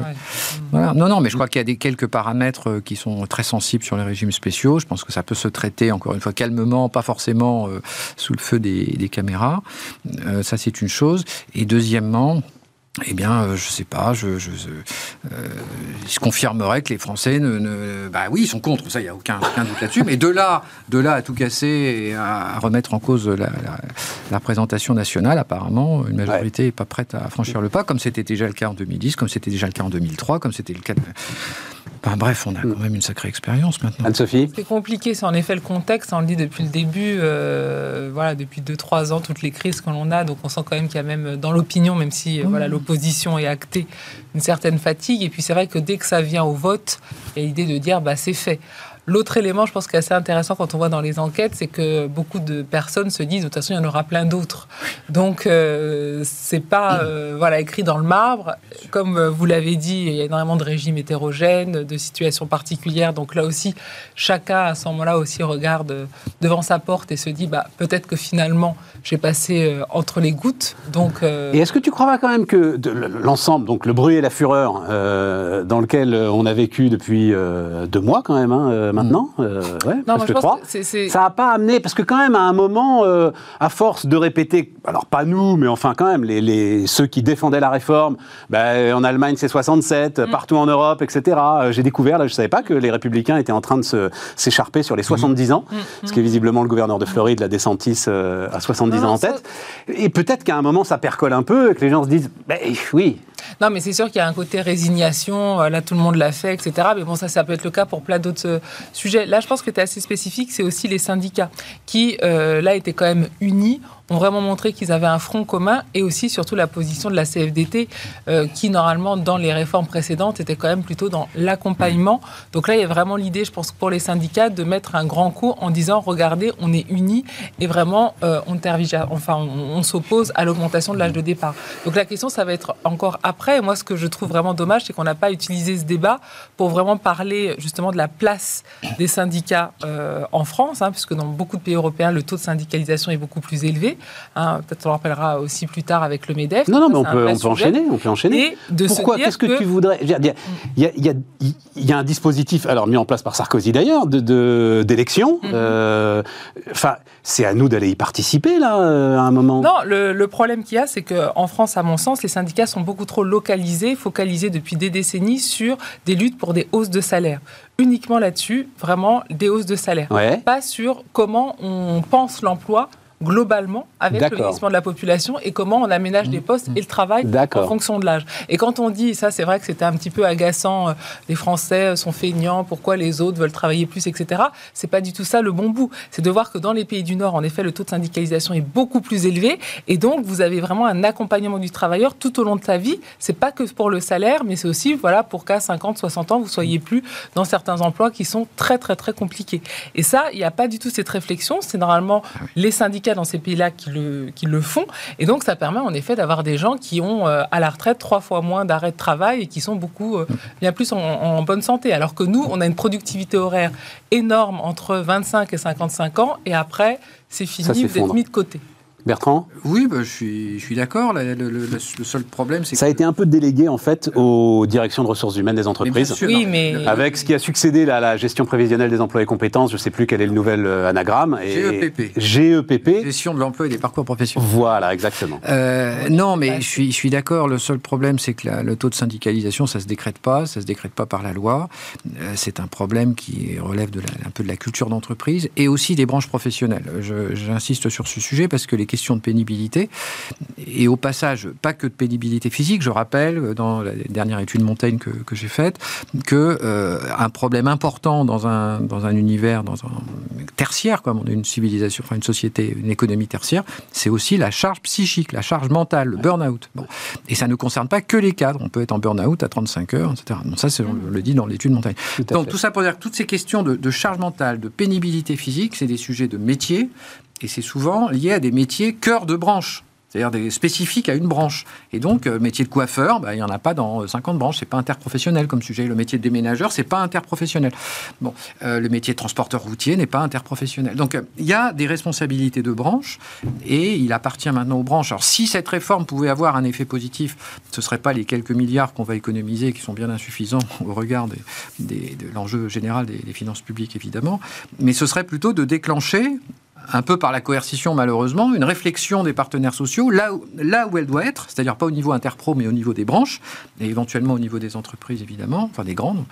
Non, non, mais je crois qu'il y a des, quelques paramètres euh, qui sont très sensibles sur les régimes spéciaux. Je pense que ça peut se traiter, encore une fois, calmement, pas forcément euh, sous le feu des, des caméras. Euh, ça, c'est une chose. Et deuxièmement, eh bien, euh, je sais pas, je, je, euh, il se confirmerait que les Français ne, bah oui, ils sont contre, ça, il n'y a aucun, aucun doute là-dessus. Mais de là, de là à tout casser et à, remettre en cause la, la, représentation nationale, apparemment, une majorité n'est pas prête à franchir le pas, comme c'était déjà le cas en 2010, comme c'était déjà le cas en 2003, comme c'était le cas. De... bref, on a quand même une sacrée expérience maintenant. Anne-Sophie C'est compliqué, c'est en effet le contexte. On le dit depuis le début, euh, voilà, depuis 2-3 ans, toutes les crises que l'on a. Donc on sent quand même qu'il y a même dans l'opinion, même si voilà, l'opposition est actée, une certaine fatigue. Et puis c'est vrai que dès que ça vient au vote, il y a l'idée de dire bah, c'est fait. L'autre élément, je pense, qui est assez intéressant quand on voit dans les enquêtes, c'est que beaucoup de personnes se disent de toute façon, il y en aura plein d'autres. Donc, euh, c'est pas euh, voilà écrit dans le marbre. Comme euh, vous l'avez dit, il y a énormément de régimes hétérogènes, de situations particulières. Donc là aussi, chacun à ce moment-là aussi regarde devant sa porte et se dit bah peut-être que finalement j'ai passé entre les gouttes. Donc. Et est-ce que tu crois pas quand même que l'ensemble, donc le bruit et la fureur dans lequel on a vécu depuis deux mois quand même. Hein, maintenant, euh, ouais, non, presque trois. Ça n'a pas amené, parce que quand même, à un moment, euh, à force de répéter, alors pas nous, mais enfin quand même, les, les ceux qui défendaient la réforme, ben, en Allemagne c'est 67, mm. partout en Europe, etc. Euh, j'ai découvert, là je ne savais pas que les républicains étaient en train de s'écharper sur les 70 mm. ans, mm. ce qui est visiblement le gouverneur de Floride, la descendis à 70 ans en tête. Et peut-être qu'à un moment ça percole un peu et que les gens se disent, ben, oui, non, mais c'est sûr qu'il y a un côté résignation. Euh, là, tout le monde l'a fait, etc. Mais bon, ça, ça peut être le cas pour plein d'autres sujets. Là, je pense que tu es assez spécifique. C'est aussi les syndicats qui, euh, là, étaient quand même unis ont vraiment montré qu'ils avaient un front commun et aussi surtout la position de la CFDT euh, qui normalement dans les réformes précédentes était quand même plutôt dans l'accompagnement. Donc là il y a vraiment l'idée je pense pour les syndicats de mettre un grand coup en disant regardez on est unis et vraiment euh, on enfin on, s'oppose à l'augmentation de l'âge de départ. Donc la question ça va être encore après. Moi ce que je trouve vraiment dommage c'est qu'on n'a pas utilisé ce débat pour vraiment parler justement de la place des syndicats euh, en France, hein, puisque dans beaucoup de pays européens le taux de syndicalisation est beaucoup plus élevé. Hein, peut-être on le rappellera aussi plus tard avec le MEDEF. Non, non, mais on peut, on peut, enchaîner. On peut enchaîner. Pourquoi Qu'est-ce que, tu voudrais Il y, a, il, y a, un dispositif, alors mis en place par Sarkozy d'ailleurs, d'élection. De, mhm. euh, enfin, c'est à nous d'aller y participer là, euh, à un moment. Non, le, le problème qu'il y a, c'est qu'en France, à mon sens, les syndicats sont beaucoup trop localisés, focalisés depuis des décennies sur des luttes pour des hausses de salaire uniquement là-dessus, vraiment des hausses de salaire. Pas sur comment on pense l'emploi globalement avec le vieillissement de la population et comment on aménage les postes et le travail en fonction de l'âge. Et quand on dit, ça c'est vrai que c'était un petit peu agaçant, euh, les Français sont feignants, pourquoi les autres veulent travailler plus, etc. C'est pas du tout ça le bon bout. C'est de voir que dans les pays du Nord, en effet, le taux de syndicalisation est beaucoup plus élevé et donc vous avez vraiment un accompagnement du travailleur tout au long de sa vie. C'est pas que pour le salaire, mais c'est aussi voilà pour qu'à 50, 60 ans, vous soyez plus dans certains emplois qui sont très très très compliqués. Et ça, il n'y a pas du tout cette réflexion. C'est normalement les syndicats dans ces pays-là qui le, qui le font. Et donc ça permet en effet d'avoir des gens qui ont euh, à la retraite trois fois moins d'arrêt de travail et qui sont beaucoup euh, bien plus en, bonne santé. Alors que nous, on a une productivité horaire énorme entre 25 et 55 ans et après, c'est fini, vous êtes mis de côté. Bertrand Oui, bah, je suis, je suis d'accord. Le, seul problème, c'est Ça a été un peu délégué, en fait, aux directions de ressources humaines des entreprises. oui, mais... Avec ce qui a succédé à la gestion prévisionnelle des emplois et compétences, je ne sais plus quel est le nouvel euh, anagramme. GEPP. GEPP. Gestion de l'emploi et des parcours professionnels. Voilà, exactement. Euh, non, mais je suis, je suis d'accord. Le seul problème, c'est que le taux de syndicalisation, ça ne se décrète pas. Ça ne se décrète pas par la loi. Euh, c'est un problème qui relève de un peu de la culture d'entreprise et aussi des branches professionnelles. J'insiste sur ce sujet parce que les question de pénibilité. Et au passage, pas que de pénibilité physique. Je rappelle, euh, dans la dernière étude Montaigne que, que j'ai faite, que euh, un problème important dans un, dans un univers, dans un tertiaire, comme on est une civilisation, enfin une société, une économie tertiaire, c'est aussi la charge psychique, la charge mentale, le burn-out. Bon. Et ça ne concerne pas que les cadres. On peut être en burn-out à 35 heures, etc. Donc ça, c'est, on le dit dans l'étude Montaigne. Donc tout ça pour dire que toutes ces questions de, de charge mentale, de pénibilité physique, c'est des sujets de métier, et c'est souvent lié à des métiers cœur de branche c'est-à-dire des spécifiques à une branche. Et donc, euh, métier de coiffeur, bah, il n'y en a pas dans 50 branches, c'est pas interprofessionnel comme sujet. Le métier de déménageur, c'est pas interprofessionnel. Bon, euh, le métier de transporteur routier n'est pas interprofessionnel. Donc, euh, il y a des responsabilités de branche et il appartient maintenant aux branches. Alors, si cette réforme pouvait avoir un effet positif, ce ne serait pas les quelques milliards qu'on va économiser qui sont bien insuffisants au regard de l'enjeu général des finances publiques, évidemment, mais ce serait plutôt de déclencher un peu par la coercition malheureusement, une réflexion des partenaires sociaux là où, là où elle doit être, c'est-à-dire pas au niveau interpro mais au niveau des branches, et éventuellement au niveau des entreprises évidemment, enfin des grandes,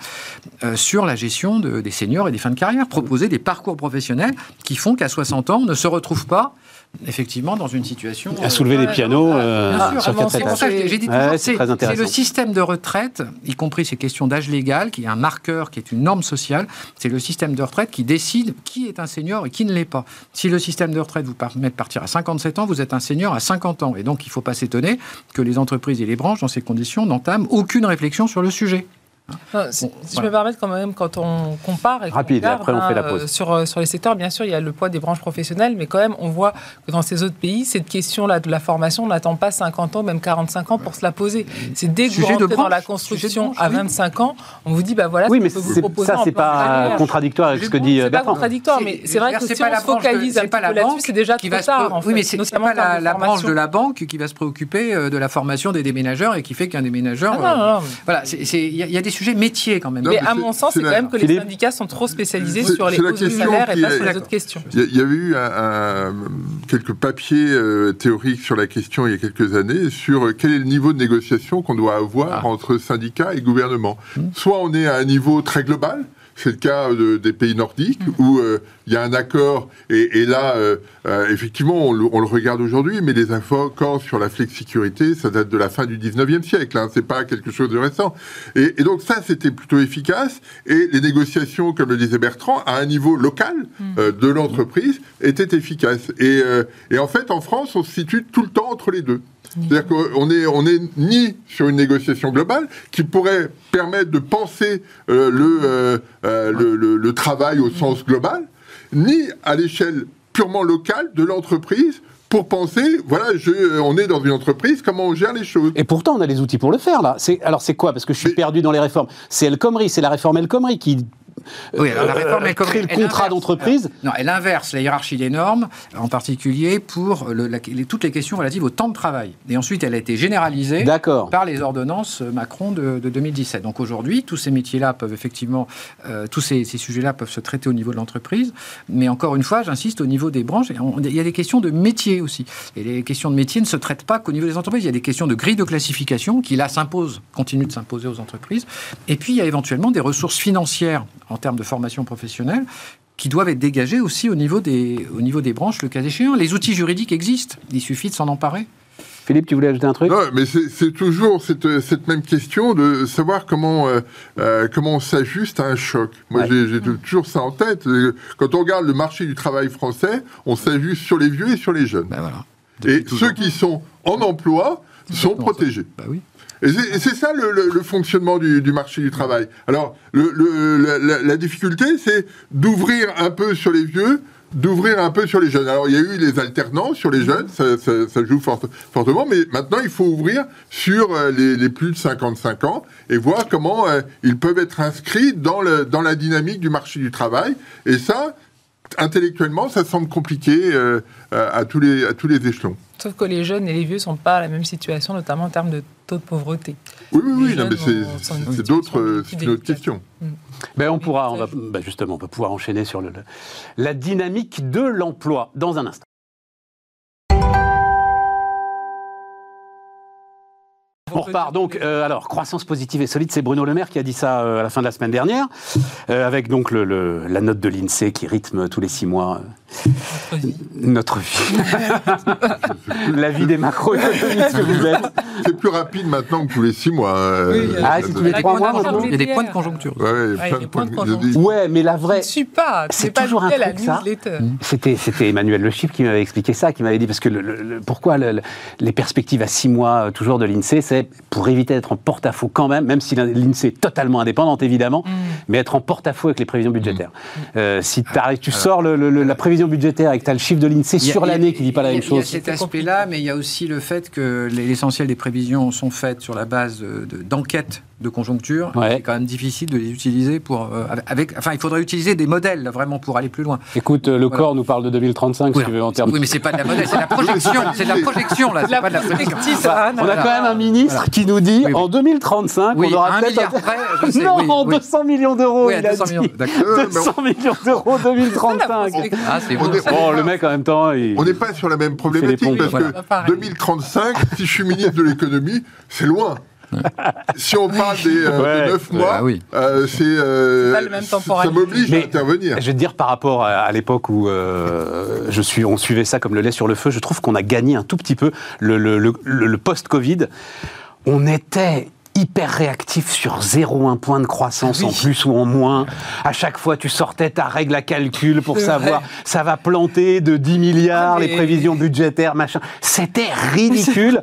euh, sur la gestion des seniors et des fins de carrière, proposer des parcours professionnels qui font qu'à 60 ans on ne se retrouve pas effectivement dans une situation. À soulever des pianos euh, sur quatre J'ai dit c'est le système de retraite, y compris ces questions d'âge légal, qui est un marqueur, qui est une norme sociale. C'est le système de retraite qui décide qui est un senior et qui ne l'est pas. Si le système de retraite vous permet de partir à 57 ans, vous êtes un senior à 50 ans. Et donc, il ne faut pas s'étonner que les entreprises et les branches, dans ces conditions, n'entament aucune réflexion sur le sujet si, je me permets quand même, quand on compare et Rapide, après on fait la pause. Euh, sur, euh, sur les secteurs, bien sûr, il y a le poids des branches professionnelles, mais quand même, on voit que dans ces autres pays, cette question-là de la formation, on n'attend pas 50 ans, même 45 ans pour se la poser. C'est dès que vous rentrez dans la construction à 25 ans, on vous dit, bah voilà, oui, mais ça, c'est pas contradictoire avec ce que dit C'est pas contradictoire, mais c'est vrai que si on se focalise un peu là-dessus, c'est déjà trop tard. Oui, mais c'est pas la branche de la banque qui va se préoccuper euh, de la formation des déménageurs et qui fait qu'un déménageur. Voilà, il y a des sujet métier quand même. mais, à mon sens, c'est quand même que les syndicats sont trop spécialisés sur les hausses de salaire et pas sur les autres questions. Il y, a eu quelques papiers euh, théoriques sur la question il y a quelques années sur euh, quel est le niveau de négociation qu'on doit avoir ah. entre syndicats et gouvernement. Hmm. Soit on est à un niveau très global, c'est le cas des pays nordiques mm. où euh, il y a un accord et, là, euh, euh, effectivement, on le, regarde aujourd'hui, mais les accords sur la flexicurité, ça date de la fin du 19e siècle. Hein, c'est pas quelque chose de récent. Et, donc ça, c'était plutôt efficace. Et les négociations, comme le disait Bertrand, à un niveau local mm. de l'entreprise, étaient efficaces. Et, et en fait, en France, on se situe tout le temps entre les deux. C'est-à-dire qu'on est, on est ni sur une négociation globale qui pourrait permettre de penser euh, euh, euh, le, le, le, travail au sens global, ni à l'échelle purement locale de l'entreprise pour penser, voilà, je, on est dans une entreprise, comment on gère les choses. Et pourtant, on a les outils pour le faire, là. Alors, c'est quoi? Parce que je suis perdu dans les réformes. C'est El Khomri, c'est la réforme El Khomri qui oui, alors la réforme elle, crée le contrat d'entreprise. Non, elle inverse la hiérarchie des normes, en particulier pour toutes les questions relatives au temps de travail. Et ensuite, elle a été généralisée par les ordonnances Macron de, 2017. Donc aujourd'hui, tous ces métiers-là peuvent effectivement, euh, tous ces, sujets-là peuvent se traiter au niveau de l'entreprise. Mais encore une fois, j'insiste, au niveau des branches, il y a des questions de métier aussi. Et les questions de métier ne se traitent pas qu'au niveau des entreprises. Il y a des questions de grille de classification qui, là, s'imposent, continuent de s'imposer aux entreprises. Et puis, il y a éventuellement des ressources financières en termes de formation professionnelle qui doivent être dégagés aussi au niveau des, au niveau des branches, le cas échéant. Les outils juridiques existent, il suffit de s'en emparer. Philippe, tu voulais ajouter un truc? Non, mais c'est toujours cette, cette, même question de savoir comment, euh, euh, comment on s'ajuste à un choc. Moi, j'ai toujours ça en tête. Quand on regarde le marché du travail français, on s'ajuste sur les vieux et sur les jeunes. Ben voilà. Et ceux qui sont en emploi sont protégés. Bah oui. C'est ça le, fonctionnement du, marché du travail. Alors, la, difficulté, c'est d'ouvrir un peu sur les vieux, d'ouvrir un peu sur les jeunes. Alors, il y a eu les alternants sur les jeunes, ça, joue fortement, mais maintenant, il faut ouvrir sur euh, les, plus de 55 ans et voir comment euh, ils peuvent être inscrits dans, la dynamique du marché du travail. Et ça, intellectuellement, ça semble compliqué euh, à tous les échelons. Sauf que les jeunes et les vieux ne sont pas à la même situation, notamment en termes de taux de pauvreté. Oui, oui, oui, mais c'est d'autres, c'est une autre question. Mm. Ben on pourra, on va, ben justement, on va pouvoir enchaîner sur le, la dynamique de l'emploi dans un instant. On repart donc. Euh, alors, croissance positive et solide, c'est Bruno Le Maire qui a dit ça euh, à la fin de la semaine dernière, euh, avec donc le, la note de l'INSEE qui rythme tous les six mois notre vie. la vie des macroéconomistes que vous êtes. C'est plus rapide maintenant que tous les six mois. ah, c'est tous les trois mois maintenant Il y a des points de conjoncture. Ouais, mais la vraie. Je ne suis pas. C'est toujours un truc ça. C'était c'était Emmanuel Le Chip qui m'avait expliqué ça, qui m'avait dit parce que le, pourquoi les perspectives à six mois toujours de l'INSEE, c'est pour éviter d'être en porte-à-faux quand même, même si l'INSEE est totalement indépendante évidemment, mm. mais être en porte-à-faux avec les prévisions budgétaires. Mm. Euh, si tu sors la prévision budgétaire et que tu as le chiffre de l'INSEE sur l'année qui ne dit pas la même chose. Il y a cet aspect-là, mais il y a aussi le fait que l'essentiel des prévisions sont faites sur la base d'enquêtes de conjoncture. C'est quand même difficile de les utiliser pour. Euh, avec, enfin, il faudrait utiliser des modèles vraiment pour aller plus loin. Écoute, le corps nous parle de 2035, si tu veux, en termes. Oui, mais c'est pas de la modèle, c'est la projection. c'est de la projection, là. La pas de la projection. on a quand même un ministre qui nous dit en 2035, on aura un milliard près. Je sais, non, 200 millions d'euros. il 200 millions. 200 millions d'euros 2035. Ah, c'est bon. Oh, le mec, en même temps. On n'est pas sur la même problématique parce que 2035, si je suis ministre de l'économie, c'est loin si on parle des, euh, 9 mois, ah euh, c'est euh, ça m'oblige à intervenir. Je vais te dire par rapport à, l'époque où euh, je suis, on suivait ça comme le lait sur le feu, je trouve qu'on a gagné un tout petit peu le, le, le, le post-Covid. On était hyper réactif sur 0,1 point de croissance en plus ou en moins. À chaque fois, tu sortais ta règle à calcul pour savoir ça va planter de 10 milliards, ah, les prévisions budgétaires, machin. C'était ridicule.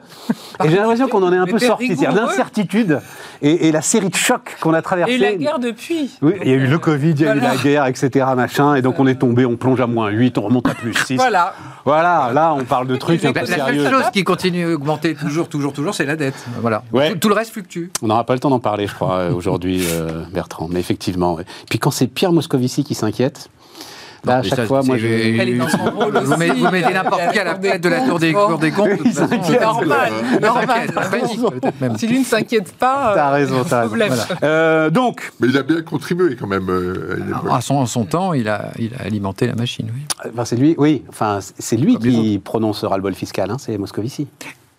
Et j'ai l'impression qu'on en est un peu sorti. L'incertitude et, la série de chocs qu'on a traversé. Et la guerre depuis. Oui, il y a eu le Covid, il y a eu la guerre, etc. Machin, et donc on est tombé, on plonge à moins 8, on remonte à plus 6. voilà. Voilà, là on parle de trucs un peu sérieux. La seule chose qui continue à augmenter toujours, toujours, toujours, c'est la dette. Voilà. Tout, le reste fluctue. On n'aura pas le temps d'en parler, je crois, euh, aujourd'hui, euh, Bertrand. Mais effectivement. Puis quand c'est Pierre Moscovici qui s'inquiète, Là, à chaque fois, moi, je... Elle est dans son rôle aussi. Vous, mettez, vous mettez n'importe qui à la tête de la tour des, cours des comptes. C'est normal. normal. Si lui ne s'inquiète pas, t'as raison, t'as raison. Voilà. Euh, donc. Mais il a bien contribué quand même. Euh, à son, son temps, il a, il a alimenté la machine. Oui. Enfin, c'est lui, oui. Enfin, c'est lui qui prononcera le bol fiscal. Hein, c'est Moscovici.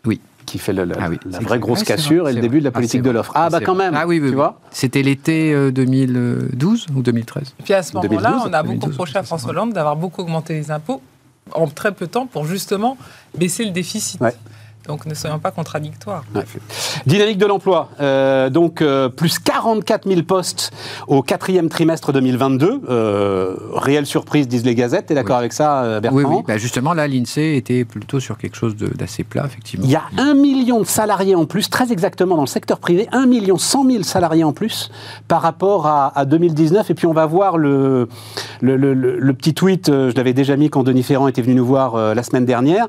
Oui qui fait le, ah la vraie grosse cassure et le début de la ah, politique de l'offre. Ah, bah quand même, ah, oui, oui, tu vois. C'était l'été 2012 euh, ou 2013 Puis à ce moment-là, on a beaucoup reproché à François Hollande d'avoir beaucoup augmenté les impôts en très peu de temps pour justement baisser le déficit. Donc ne soyons pas contradictoires. Dynamique de l'emploi, euh, donc euh, plus 44 000 postes au quatrième trimestre 2022. Euh, réelle surprise, disent les gazettes. Tu es d'accord avec ça, Bertrand Oui, oui. Bah, justement, là, l'INSEE était plutôt sur quelque chose d'assez plat, effectivement. Il y a un million de salariés en plus, très exactement dans le secteur privé, un million cent mille salariés en plus par rapport à, 2019. Et puis on va voir le, le, le, petit tweet, je l'avais déjà mis quand Denis Ferrand était venu nous voir la semaine dernière.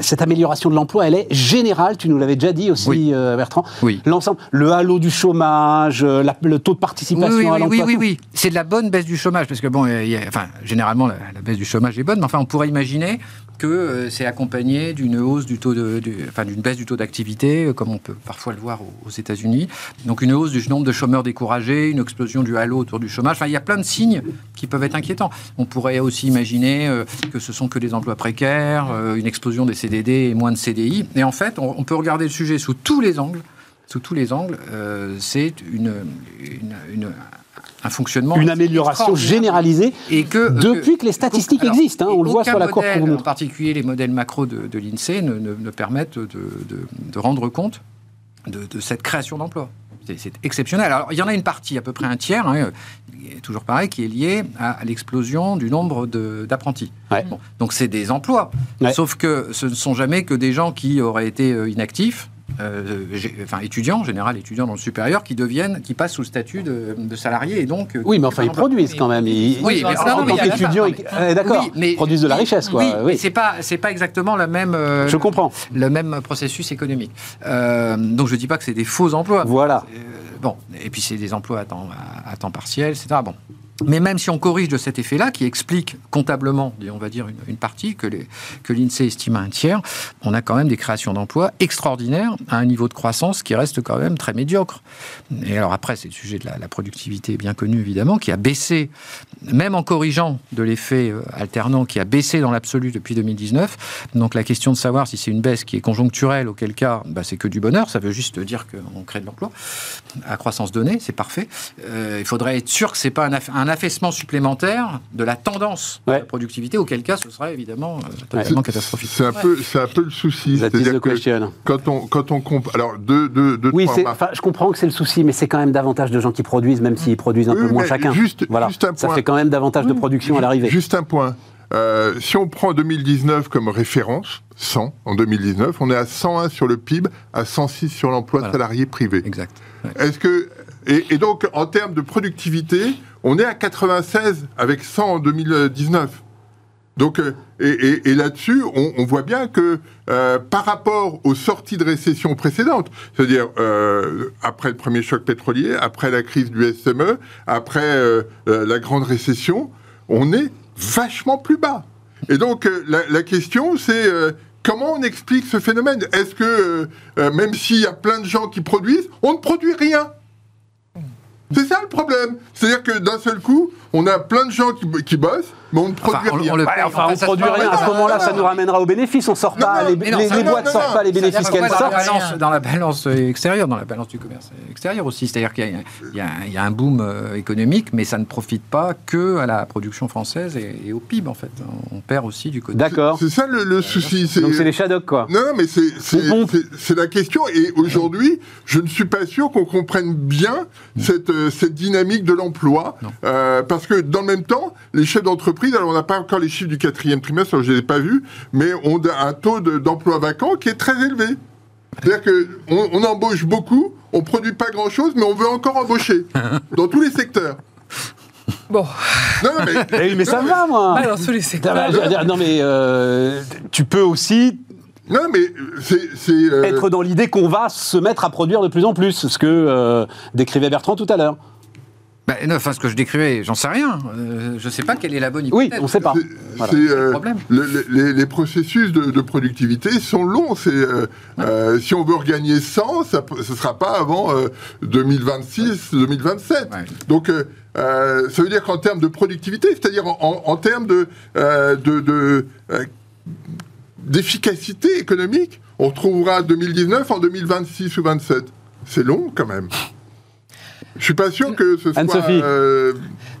cette amélioration de l'emploi, elle est général, tu nous l'avais déjà dit aussi, euh, Bertrand. Oui. L'ensemble, le halo du chômage, euh, le taux de participation oui, à l'emploi. Oui, oui, oui. C'est de la bonne baisse du chômage, parce que bon, enfin, généralement, la, baisse du chômage est bonne, mais enfin, on pourrait imaginer que euh, c'est accompagné d'une hausse du taux de, enfin, d'une baisse du taux d'activité, comme on peut parfois le voir aux, États-Unis. Donc une hausse du nombre de chômeurs découragés, une explosion du halo autour du chômage. Enfin, il y a plein de signes qui peuvent être inquiétants. On pourrait aussi imaginer que ce sont que des emplois précaires, une explosion des CDD et moins de CDI. Et en fait, on, peut regarder le sujet sous tous les angles. Sous tous les angles, euh, c'est une, un fonctionnement. Une amélioration généralisée et que, depuis que, les statistiques existent. Hein, on le voit sur la courbe En particulier, les modèles macro de, de l'INSEE ne, ne, permettent de, de, rendre compte de, cette création d'emplois. C'est exceptionnel. Alors, il y en a une partie, à peu près un tiers, hein, toujours pareil, qui est liée à, l'explosion du nombre d'apprentis. donc, c'est des emplois. Sauf que ce ne sont jamais que des gens qui auraient été euh, inactifs euh, enfin étudiants, en général étudiants dans le supérieur, qui deviennent, qui passent sous le statut de, de salarié et donc. Euh, oui, mais enfin ils produisent quand même. Ils, oui, mais, en, tant qu'étudiants, d'accord, ils produisent de la richesse, quoi. Oui, oui. c'est pas, c'est pas exactement la même. Euh, je comprends. Le même processus économique. donc je dis pas que c'est des faux emplois. Voilà. Bon, et puis c'est des emplois à temps, à temps partiel, etc. Bon, mais même si on corrige de cet effet-là, qui explique comptablement, on va dire une, partie, que, l'INSEE estime à un tiers, on a quand même des créations d'emplois extraordinaires à un niveau de croissance qui reste quand même très médiocre. Et alors après, c'est le sujet de la, productivité bien connu évidemment, qui a baissé, même en corrigeant de l'effet euh, alternant, qui a baissé dans l'absolu depuis 2019. Donc la question de savoir si c'est une baisse qui est conjoncturelle, auquel cas bah, c'est que du bonheur, ça veut juste dire qu'on crée de l'emploi à croissance donnée, c'est parfait. Euh, il faudrait être sûr que c'est pas un, un un affaissement supplémentaire de la tendance de la productivité, auquel cas ce serait évidemment euh, totalement catastrophique. C'est un, peu, un peu le souci. C'est-à-dire que quand on, quand on compte. Alors, deux, deux, deux Oui, je comprends que c'est le souci, mais c'est quand même davantage de gens qui produisent, même s'ils produisent un peu moins chacun. Juste, voilà. juste un Ça fait quand même davantage de production à l'arrivée. Juste un point. Euh, si on prend 2019 comme référence, 100 en 2019, on est à 101 sur le PIB, à 106 sur l'emploi salarié privé. Exact. Est-ce que et, donc en termes de productivité, on est à 96 avec 100 en 2019. Donc, euh, et, là-dessus, on, voit bien que euh, par rapport aux sorties de récession précédentes, c'est-à-dire euh, après le premier choc pétrolier, après la crise du SME, après la grande récession, on est vachement plus bas. Et donc, la, question, c'est comment on explique ce phénomène? Est-ce que, même s'il y a plein de gens qui produisent, on ne produit rien? C'est ça le problème. C'est-à-dire que d'un seul coup, on a plein de gens qui, qui bossent, mais on ne produit rien. On, le, enfin, on produit rien. À ce moment-là, ça nous ramènera au bénéfice. On sort pas, les, les, boîtes ne sortent pas les bénéfices qu'elles sortent. Dans la balance extérieure, dans la balance du commerce extérieur aussi? C'est-à-dire qu'il y, a un boom euh, économique, mais ça ne profite pas que à la production française et, au PIB, en fait. On perd aussi du côté. D'accord. C'est ça le, souci. Donc c'est les Shadocks, quoi. Non, mais c'est la question. Et aujourd'hui, je ne suis pas sûr qu'on comprenne bien cette, euh, cette dynamique de l'emploi. Euh, parce que dans le même temps, les chefs d'entreprise, alors on n'a pas encore les chiffres du quatrième trimestre, je ne les ai pas vus, mais ont un taux d'emploi vacant qui est très élevé. C'est-à-dire qu'on on embauche beaucoup, on ne produit pas grand-chose, mais on veut encore embaucher dans tous les secteurs. Bon. Non, mais, mais ça va, moi. dans tous les secteurs. Non, mais euh, tu peux aussi non, mais c'est. Euh, Être dans l'idée qu'on va se mettre à produire de plus en plus, ce que euh, décrivait Bertrand tout à l'heure. Ben, enfin, ce que je décrivais, j'en sais rien. Euh, je ne sais pas quelle est la bonne hypothèse. Oui, on ne sait pas. les, les, processus de, productivité sont longs. si on veut regagner 100, ce ne sera pas avant 2026-2027. Donc, ça veut dire qu'en termes de productivité, c'est-à-dire en, termes de, de, de d'efficacité économique, on retrouvera 2019 en 2026 ou 27. C'est long quand même. Je suis pas sûr que ce soit. Euh,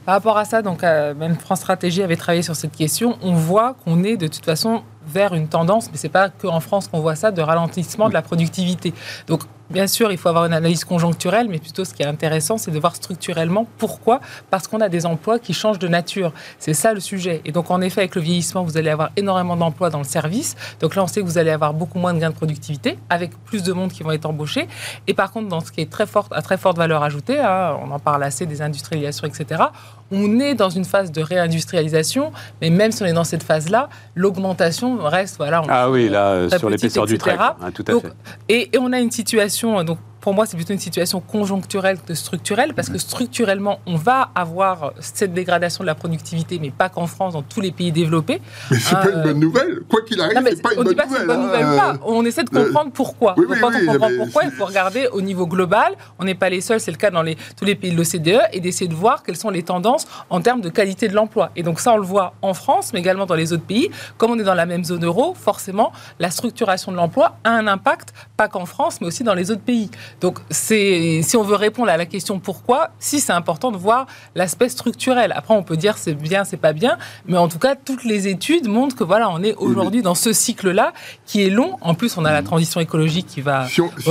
Par rapport à ça, donc euh, même France Stratégie avait travaillé sur cette question. On voit qu'on est de toute façon vers une tendance, mais c'est pas qu'en France qu'on voit ça, de ralentissement de la productivité. Donc Bien sûr, il faut avoir une analyse conjoncturelle, mais plutôt ce qui est intéressant, c'est de voir structurellement pourquoi. Parce qu'on a des emplois qui changent de nature. C'est ça le sujet. Et donc, en effet, avec le vieillissement, vous allez avoir énormément d'emplois dans le service. Donc là, on sait que vous allez avoir beaucoup moins de gains de productivité, avec plus de monde qui vont être embauchés. Et par contre, dans ce qui est très fort, à très forte valeur ajoutée, hein, on en parle assez des industrialisations, etc. On est dans une phase de réindustrialisation, mais même si on est dans cette phase-là, l'augmentation reste, voilà. ah oui, là, sur l'épaisseur du trait. Hein, tout à fait. Et, et on a une situation, donc pour moi, c'est plutôt une situation conjoncturelle que structurelle, parce que structurellement, on va avoir cette dégradation de la productivité, mais pas qu'en France, dans tous les pays développés. Mais c'est pas une bonne nouvelle. Quoi qu'il arrive, c'est pas une bonne nouvelle. Une bonne nouvelle hein. On essaie de comprendre pourquoi. quand on comprend pourquoi, il faut regarder au niveau global. On n'est pas les seuls, c'est le cas dans les, tous les pays de l'OCDE, et d'essayer de voir quelles sont les tendances en termes de qualité de l'emploi. Et donc ça, on le voit en France, mais également dans les autres pays. Comme on est dans la même zone euro, forcément, la structuration de l'emploi a un impact, pas qu'en France, mais aussi dans les autres pays. Donc, si on veut répondre à la question pourquoi, si c'est important de voir l'aspect structurel. Après, on peut dire c'est bien, c'est pas bien, mais en tout cas, toutes les études montrent que voilà, on est aujourd'hui dans ce cycle-là qui est long. En plus, on a la transition écologique qui va.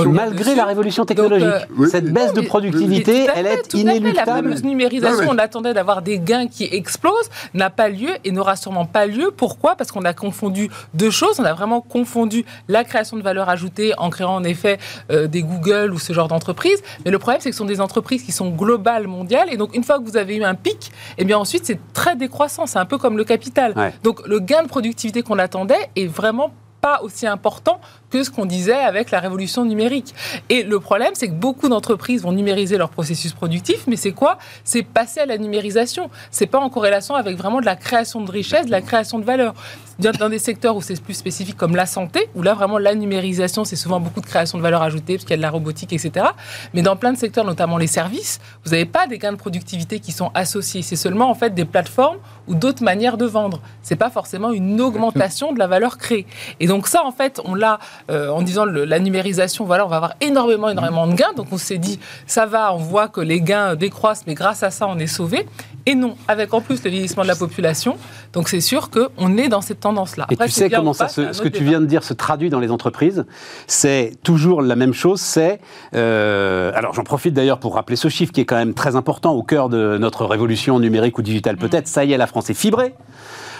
Malgré la révolution technologique, euh, cette baisse de productivité, elle est inéluctable. La fameuse numérisation, on attendait d'avoir des gains qui explosent, n'a pas lieu et n'aura sûrement pas lieu. Pourquoi? Parce qu'on a confondu deux choses. On a vraiment confondu la création de valeur ajoutée en créant en effet euh, des Google ou ce genre d'entreprise. Mais le problème, c'est que ce sont des entreprises qui sont globales, mondiales. Et donc, une fois que vous avez eu un pic, et eh bien ensuite, c'est très décroissant. C'est un peu comme le capital. Donc, le gain de productivité qu'on attendait est vraiment pas aussi important que ce qu'on disait avec la révolution numérique. Et le problème, c'est que beaucoup d'entreprises vont numériser leur processus productif, mais c'est quoi? C'est passer à la numérisation. C'est pas en corrélation avec vraiment de la création de richesse, de la création de valeur. Dans des secteurs où c'est plus spécifique comme la santé, où là vraiment la numérisation, c'est souvent beaucoup de création de valeur ajoutée, parce qu'il y a de la robotique, etc. Mais dans plein de secteurs, notamment les services, vous n'avez pas des gains de productivité qui sont associés. C'est seulement en fait des plateformes ou d'autres manières de vendre. C'est pas forcément une augmentation de la valeur créée. Et donc ça, en fait, on l'a euh, en disant la numérisation, voilà, on va avoir énormément, énormément de gains. Donc on s'est dit, ça va, on voit que les gains décroissent, mais grâce à ça, on est sauvé. Et non, avec en plus le vieillissement de la population. Donc c'est sûr qu'on est dans cette tendance-là. Et tu sais comment ça, ce que tu viens de dire se traduit dans les entreprises C'est toujours la même chose. C'est euh, alors j'en profite d'ailleurs pour rappeler ce chiffre qui est quand même très important au cœur de notre révolution numérique ou digitale. Peut-être, ça y est, la France est fibrée.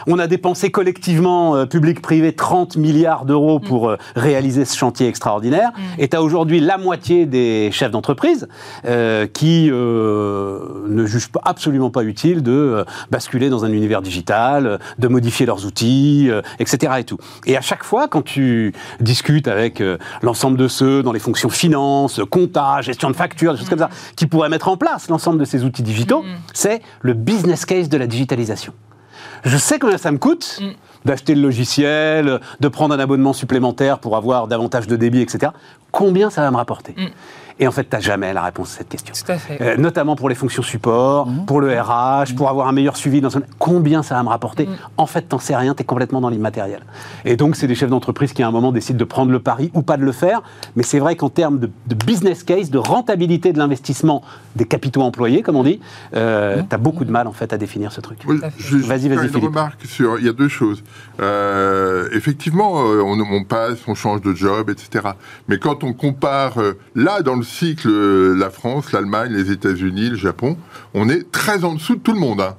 On a dépensé collectivement, euh, public-privé, 30 milliards d'euros pour mm. euh, réaliser ce chantier extraordinaire. Mm. Et tu as aujourd'hui la moitié des chefs d'entreprise euh, qui ne jugent absolument pas utile de basculer dans un univers digital, de modifier leurs outils, etc. Et, tout. et à chaque fois, quand tu discutes avec l'ensemble de ceux dans les fonctions finance, compta, gestion de factures, des choses comme ça, mm. qui pourraient mettre en place l'ensemble de ces outils digitaux, c'est le business case de la digitalisation. Je sais combien ça me coûte mm. d'acheter le logiciel, de prendre un abonnement supplémentaire pour avoir davantage de débit, etc. Combien ça va me rapporter? Mm. Et en fait, tu n'as jamais la réponse à cette question. Tout à fait. Euh, notamment pour les fonctions support, mhm. pour le RH, pour avoir un meilleur suivi dans son... Combien ça va me rapporter mhm. En fait, t'en sais rien, tu es complètement dans l'immatériel. Et donc, c'est des chefs d'entreprise qui, à un moment, décident de prendre le pari ou pas de le faire. Mais c'est vrai qu'en termes de, business case, de rentabilité de l'investissement des capitaux employés, comme on dit, euh, mhm. tu as beaucoup de mal, en fait, à définir ce truc. vas-y, vas-y, Philippe. Une remarque sur... Il y a deux choses. Euh, effectivement, euh, on, on, passe, on change de job, etc. Mais quand on compare, là, dans le cycle, euh, la France, l'Allemagne, les États-Unis, le Japon, on est très en dessous de tout le monde. Hein.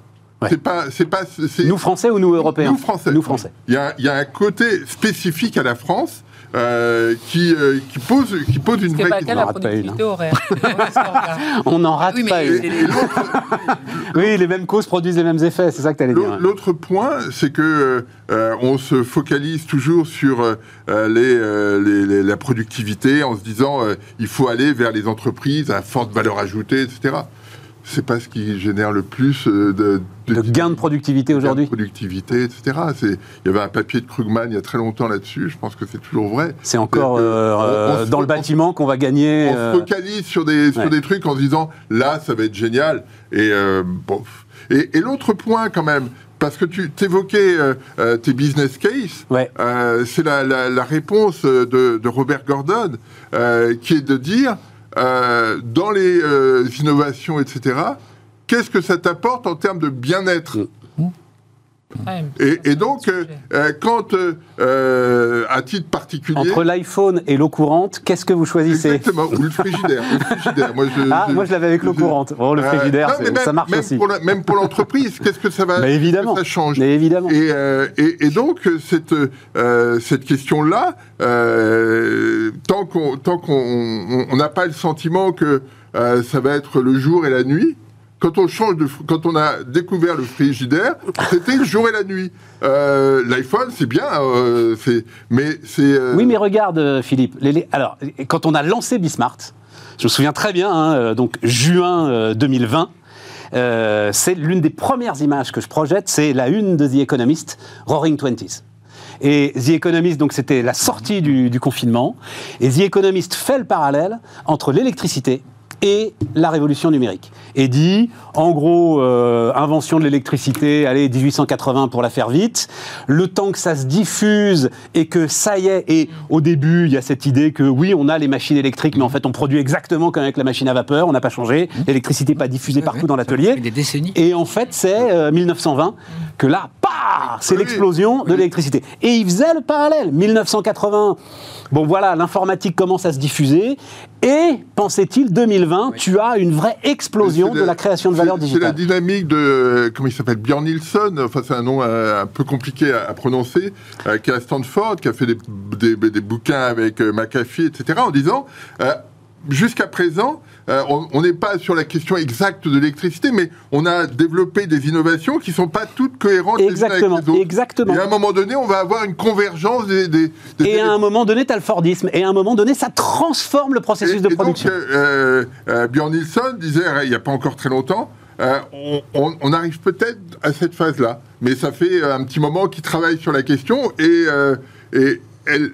C'est pas, c'est pas, nous Français ou nous Européens Nous Français. Nous Français. Il y, a, il y a un côté spécifique à la France euh, qui, euh, qui, pose, qui pose une vraie question. la productivité horaire. On n'en rate pas une. oui, les mêmes causes produisent les mêmes effets, c'est ça que tu allais dire. L'autre point, c'est que euh, on se focalise toujours sur les, les, la productivité en se disant il faut aller vers les entreprises à forte valeur ajoutée, etc c'est pas ce qui génère le plus euh, de, de, gains de productivité aujourd'hui. De productivité, etc. Il y avait un papier de Krugman il y a très longtemps là-dessus. Je pense que c'est toujours vrai. C'est encore euh, dans le bâtiment qu'on va gagner. On se euh, focalise sur des sur des trucs en se disant là ça va être génial et bon. Et, et l'autre point quand même, parce que tu évoquais tes business case, ouais. c'est la, la, la, réponse de, de Robert Gordon qui est de dire euh, dans les euh, innovations, etc., qu'est-ce que ça t'apporte en termes de bien-être? Et, donc, euh, quand, à titre particulier... Entre l'iPhone et l'eau courante, qu'est-ce que vous choisissez? Exactement, ou le frigidaire. Moi, je, ah, moi, je l'avais avec l'eau courante. Oh, le frigidaire, ça marche même aussi. Pour même pour l'entreprise, qu'est-ce que ça va... Mais évidemment. ça change? Mais évidemment. Et, et, donc, cette, cette question-là, tant qu'on n'a pas le sentiment que ça va être le jour et la nuit, quand on change de, quand on a découvert le frigidaire, c'était le jour et la nuit. Euh, L'iPhone, c'est bien, euh, mais c'est. Euh, oui, mais regarde, Philippe. Alors, quand on a lancé Bismart, je me souviens très bien, hein, donc juin 2020. c'est l'une des premières images que je projette, c'est la une de The Economist, Roaring Twenties. Et The Economist, donc c'était la sortie du confinement, et The Economist fait le parallèle entre l'électricité et la révolution numérique. Et dit, en gros, euh, invention de l'électricité, allez, 1880 pour la faire vite, le temps que ça se diffuse et que ça y est, et au début, il y a cette idée que oui, on a les machines électriques, mais en fait, on produit exactement comme avec la machine à vapeur, on n'a pas changé, l'électricité n'est pas diffusée partout dans l'atelier. Des décennies. Et en fait, c'est 1920 euh, que là, c'est l'explosion de l'électricité. Et il faisait le parallèle. 1980, bon voilà, l'informatique commence à se diffuser. Et, pensait-il, 2020, tu as une vraie explosion de la création de valeur digitale. C'est la dynamique de, comment il s'appelle, Björn Nilsson, enfin c'est un nom euh, un peu compliqué à, prononcer, euh, qui est à Stanford, qui a fait des, des, bouquins avec euh, McAfee, etc., en disant, jusqu'à présent, euh, on n'est pas sur la question exacte de l'électricité, mais on a développé des innovations qui ne sont pas toutes cohérentes exactement, les unes avec les Exactement. Et à un moment donné, on va avoir une convergence des... des, et à un moment donné, tu as le Fordisme. Et à un moment donné, ça transforme le processus de production. Donc, euh, euh, Björn Nilsson disait, il n'y a pas encore très longtemps, on, arrive peut-être à cette phase-là. Mais ça fait un petit moment qu'il travaille sur la question et, et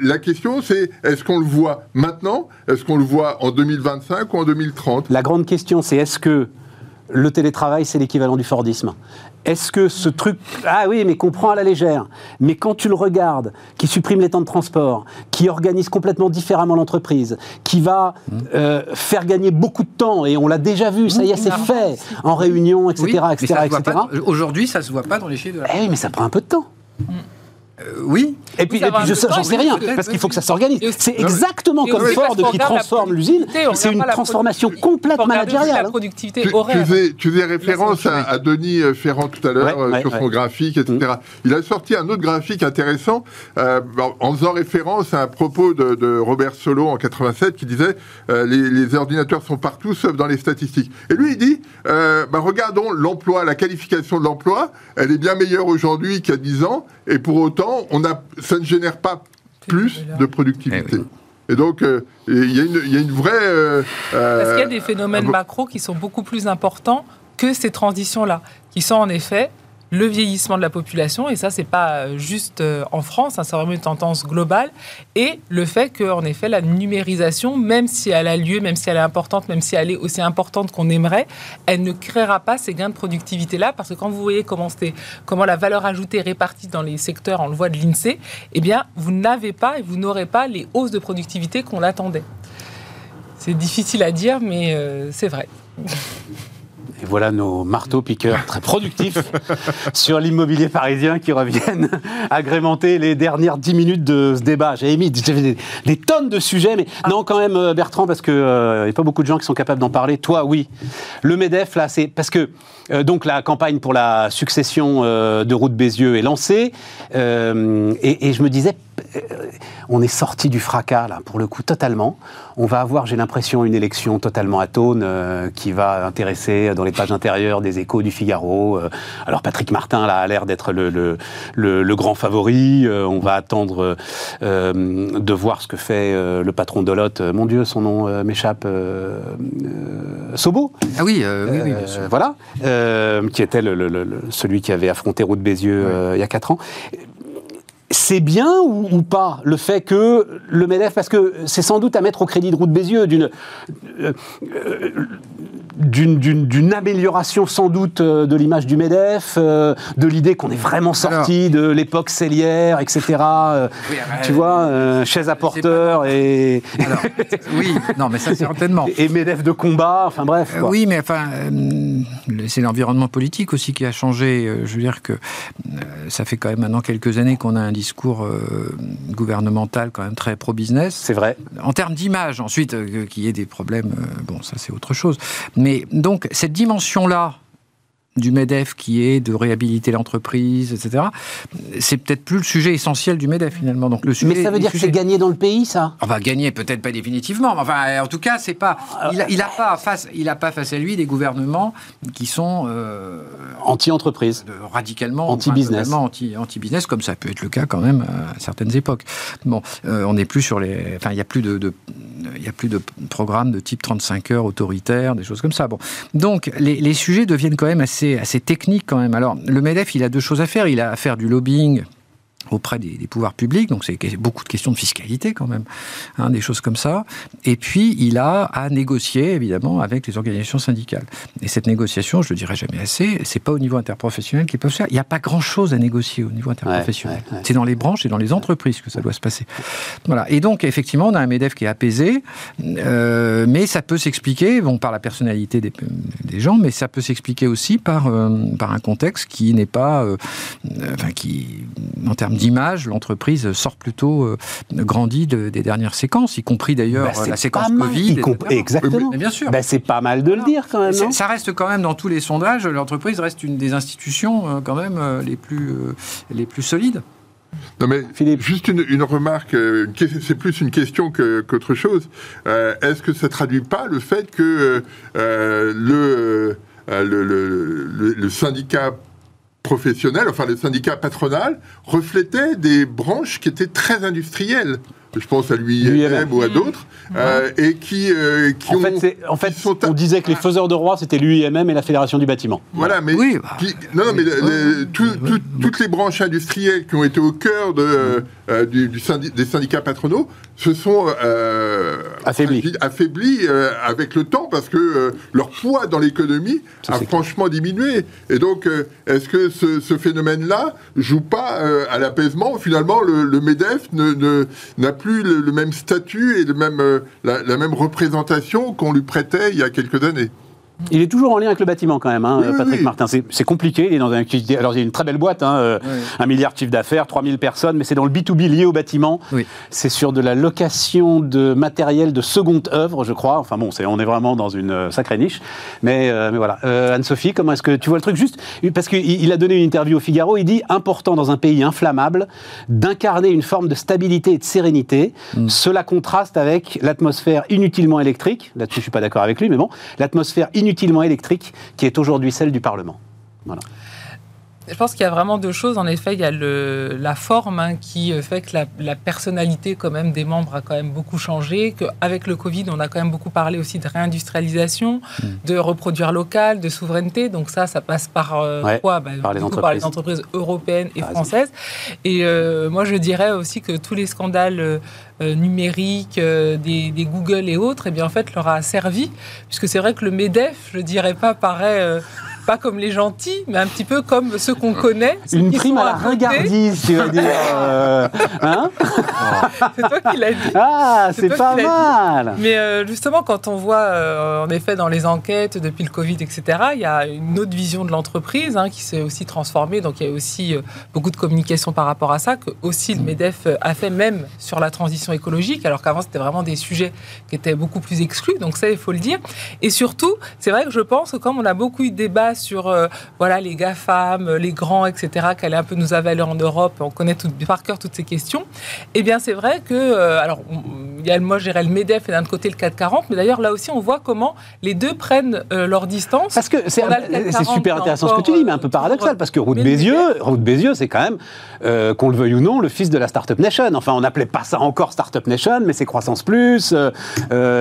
la question, c'est est-ce qu'on le voit maintenant? Est-ce qu'on le voit en 2025 ou en 2030 La grande question, c'est est-ce que le télétravail, c'est l'équivalent du Fordisme? Est-ce que ce truc, ah oui, mais qu'on prend à la légère, mais quand tu le regardes, qui supprime les temps de transport, qui organise complètement différemment l'entreprise, qui va mmh. euh, faire gagner beaucoup de temps, et on l'a déjà vu, ça y est, mmh. c'est fait, en réunion, etc., etc., etc. Aujourd'hui, ça se voit pas dans les chiffres de la. Eh oui, mais ça prend un peu de temps. Mmh. Euh, oui. Et puis, je j'en sais rien, parce qu'il faut que ça s'organise. C'est exactement comme Ford qui transforme l'usine. C'est une transformation complète managériale. La hein. productivité tu, tu, faisais, référence à, Denis euh, Ferrand tout à l'heure euh, sur son graphique, etc. Mm. Il a sorti un autre graphique intéressant en faisant référence à un propos de, Robert Solo en 87 qui disait les, ordinateurs sont partout sauf dans les statistiques. Et lui, il dit bah, regardons l'emploi, la qualification de l'emploi, elle est bien meilleure aujourd'hui qu'il y a 10 ans, et pour autant, on a, ça ne génère pas plus de productivité. Eh Et donc, euh, il y, a une vraie... Euh, Parce qu'il y a des phénomènes euh, macro qui sont beaucoup plus importants que ces transitions-là, qui sont en effet le vieillissement de la population, et ça, c'est pas euh, juste euh, en France, hein, c'est vraiment une tendance globale, et le fait qu'en effet, la numérisation, même si elle a lieu, même si elle est importante, même si elle est aussi importante qu'on aimerait, elle ne créera pas ces gains de productivité-là, parce que quand vous voyez comment, comment la valeur ajoutée est répartie dans les secteurs, on le voit de l'INSEE, eh bien, vous n'avez pas et vous n'aurez pas les hausses de productivité qu'on attendait. C'est difficile à dire, mais euh, c'est vrai. Et voilà nos marteaux-piqueurs très productifs sur l'immobilier parisien qui reviennent agrémenter les dernières dix minutes de ce débat. J'avais mis des, tonnes de sujets, mais ah. non, quand même, euh, Bertrand, parce qu'il euh, n'y a pas beaucoup de gens qui sont capables d'en parler. Toi, oui. Le MEDEF, là, c'est parce que euh, donc la campagne pour la succession de Route Bézieux est lancée. Et, et, je me disais, on est sorti du fracas, là, pour le coup, totalement. On va avoir, j'ai l'impression, une élection totalement atone qui va intéresser dans les pages intérieures des échos du Figaro. Euh, alors Patrick Martin là, a l'air d'être le, le, grand favori. Euh, on va attendre euh, de voir ce que fait le patron de Lot. Mon Dieu, son nom m'échappe. Sobo Ah oui, oui, oui Voilà. qui était celui qui avait affronté Route Bézieux il y a 4 ans c'est bien ou, pas le fait que le MEDEF, parce que c'est sans doute à mettre au crédit de Route Bézieux d'une euh, d'une amélioration sans doute euh, de l'image du MEDEF, euh, de l'idée qu'on est vraiment sorti de l'époque cellière, etc. tu vois, chaise à porteur et... oui, non, mais ça certainement. Et MEDEF de combat, enfin bref. oui, mais enfin, c'est l'environnement politique aussi qui a changé. Je veux dire que ça fait quand même maintenant quelques années qu'on a un discours euh, gouvernemental quand même très pro-business. C'est vrai. En termes d'image, ensuite, euh, qu'il y ait des problèmes, euh, bon, ça c'est autre chose. Mais donc, cette dimension-là, du MEDEF qui est de réhabiliter l'entreprise, etc. C'est peut-être plus le sujet essentiel du MEDEF finalement. Donc le sujet, mais ça veut dire que c'est gagné dans le pays, ça? On va gagner peut-être pas définitivement, mais enfin en tout cas c'est pas. Il a, il a, pas face, il a pas face à lui des gouvernements qui sont euh, anti-entreprise, radicalement anti-business, anti, anti-business comme ça peut être le cas quand même à certaines époques. Bon, euh, on n'est plus sur les, enfin il y a plus de, de il y a plus de programmes de type 35 heures autoritaires, des choses comme ça. Bon, donc les, les sujets deviennent quand même assez assez, technique quand même. Alors, le MEDEF, il a deux choses à faire. Il a à faire du lobbying auprès des, pouvoirs publics, donc c'est beaucoup de questions de fiscalité quand même, hein, des choses comme ça. Et puis il a à négocier évidemment avec les organisations syndicales. Et cette négociation, je le dirai jamais assez, c'est pas au niveau interprofessionnel qu'ils peuvent faire. Il n'y a pas grand chose à négocier au niveau interprofessionnel. C'est dans les branches et dans les entreprises que ça doit se passer. Voilà. Et donc effectivement, on a un Medef qui est apaisé, euh, mais ça peut s'expliquer, bon, par la personnalité des, des, gens, mais ça peut s'expliquer aussi par euh, par un contexte qui n'est pas, euh, enfin qui en termes d'image, l'entreprise sort plutôt euh, grandie des dernières séquences, y compris d'ailleurs bah, la séquence Covid. Exactement. bien sûr. Bah, c'est pas mal de le dire quand même. ça reste quand même dans tous les sondages, l'entreprise reste une des institutions euh, quand même euh, les plus, les plus solides. Non mais Philippe. juste une, remarque, c'est plus une question qu'autre chose. Est-ce que ça traduit pas le fait que le, le, le syndicat professionnel, enfin le syndicat patronal, reflétait des branches qui étaient très industrielles je pense à l'UIM ou à d'autres, euh, et qui, euh, qui en fait, en fait on disait que les faiseurs de roi, c'était l'UIMM et la Fédération du bâtiment. Voilà, mais, oui, non, mais toutes les branches industrielles qui ont été au cœur de, euh, du, des syndicats patronaux se sont affaiblis, affaiblis avec le temps parce que leur poids dans l'économie a franchement diminué. Et donc, est-ce que ce, phénomène-là joue pas à l'apaisement Finalement, le, MEDEF n'a ne, plus le, même statut et le même, euh, la, même représentation qu'on lui prêtait il y a quelques années. Il est toujours en lien avec le bâtiment quand même, hein, Patrick Martin. C'est compliqué. Il est dans un, alors il y a une très belle boîte, hein, euh, un milliard de chiffre d'affaires, 3000 personnes, mais c'est dans le B2B lié au bâtiment. C'est sur de la location de matériel de seconde œuvre, je crois. Enfin bon, on est vraiment dans une euh, sacrée niche. Mais, euh, mais voilà. Anne-Sophie, comment est-ce que tu vois le truc? Juste Parce qu'il a donné une interview au Figaro, il dit important dans un pays inflammable d'incarner une forme de stabilité et de sérénité. Mm. Cela contraste avec l'atmosphère inutilement électrique. Là-dessus, je suis pas d'accord avec lui, mais bon, l'atmosphère inutilement électrique qui est aujourd'hui celle du Parlement. Je pense qu'il y a vraiment deux choses. En effet, il y a le, la forme hein, qui fait que la, personnalité quand même des membres a quand même beaucoup changé. Qu'avec le Covid, on a quand même beaucoup parlé aussi de réindustrialisation, mm. de reproduire local, de souveraineté. Donc ça, ça passe par euh, quoi? Bah, par, les entreprises. européennes et françaises. Et euh, moi, je dirais aussi que tous les scandales euh, numériques, des, Google et autres, eh bien en fait, leur a servi, puisque c'est vrai que le Medef, je dirais pas, paraît pas comme les gentils, mais un petit peu comme ceux qu'on connaît. Une prime à la regardise, tu vas dire. Euh, hein c'est toi qui l'as dit. Ah, c'est pas mal. Mais euh, justement, quand on voit, euh, en effet, dans les enquêtes depuis le Covid, etc., il y a une autre vision de l'entreprise hein, qui s'est aussi transformée. Donc, il y a aussi beaucoup de communication par rapport à ça, que aussi le MEDEF a fait même sur la transition écologique, alors qu'avant, c'était vraiment des sujets qui étaient beaucoup plus exclus. Donc, ça, il faut le dire. Et surtout, c'est vrai que je pense que comme on a beaucoup eu de débats sur euh, voilà les GAFAM, les grands, etc., qu'elle un peu nous avaler en Europe, on connaît tout, par cœur toutes ces questions, eh bien c'est vrai que, euh, alors y a moi j'irais le MEDEF et d'un côté le 440, mais d'ailleurs là aussi on voit comment les deux prennent euh, leur distance. Parce que c'est super intéressant ce que tu dis, mais un peu paradoxal, parce que Route Bézieux, Route Bézieux c'est quand même, qu'on le veuille ou non, le fils de la Startup Nation. Enfin on n'appelait pas ça encore Startup Nation, mais c'est Croissance Plus.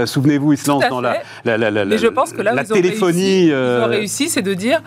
Souvenez-vous, il se lance dans la, la, la, la, je pense que là, la téléphonie. ils ont réussi, c'est de dire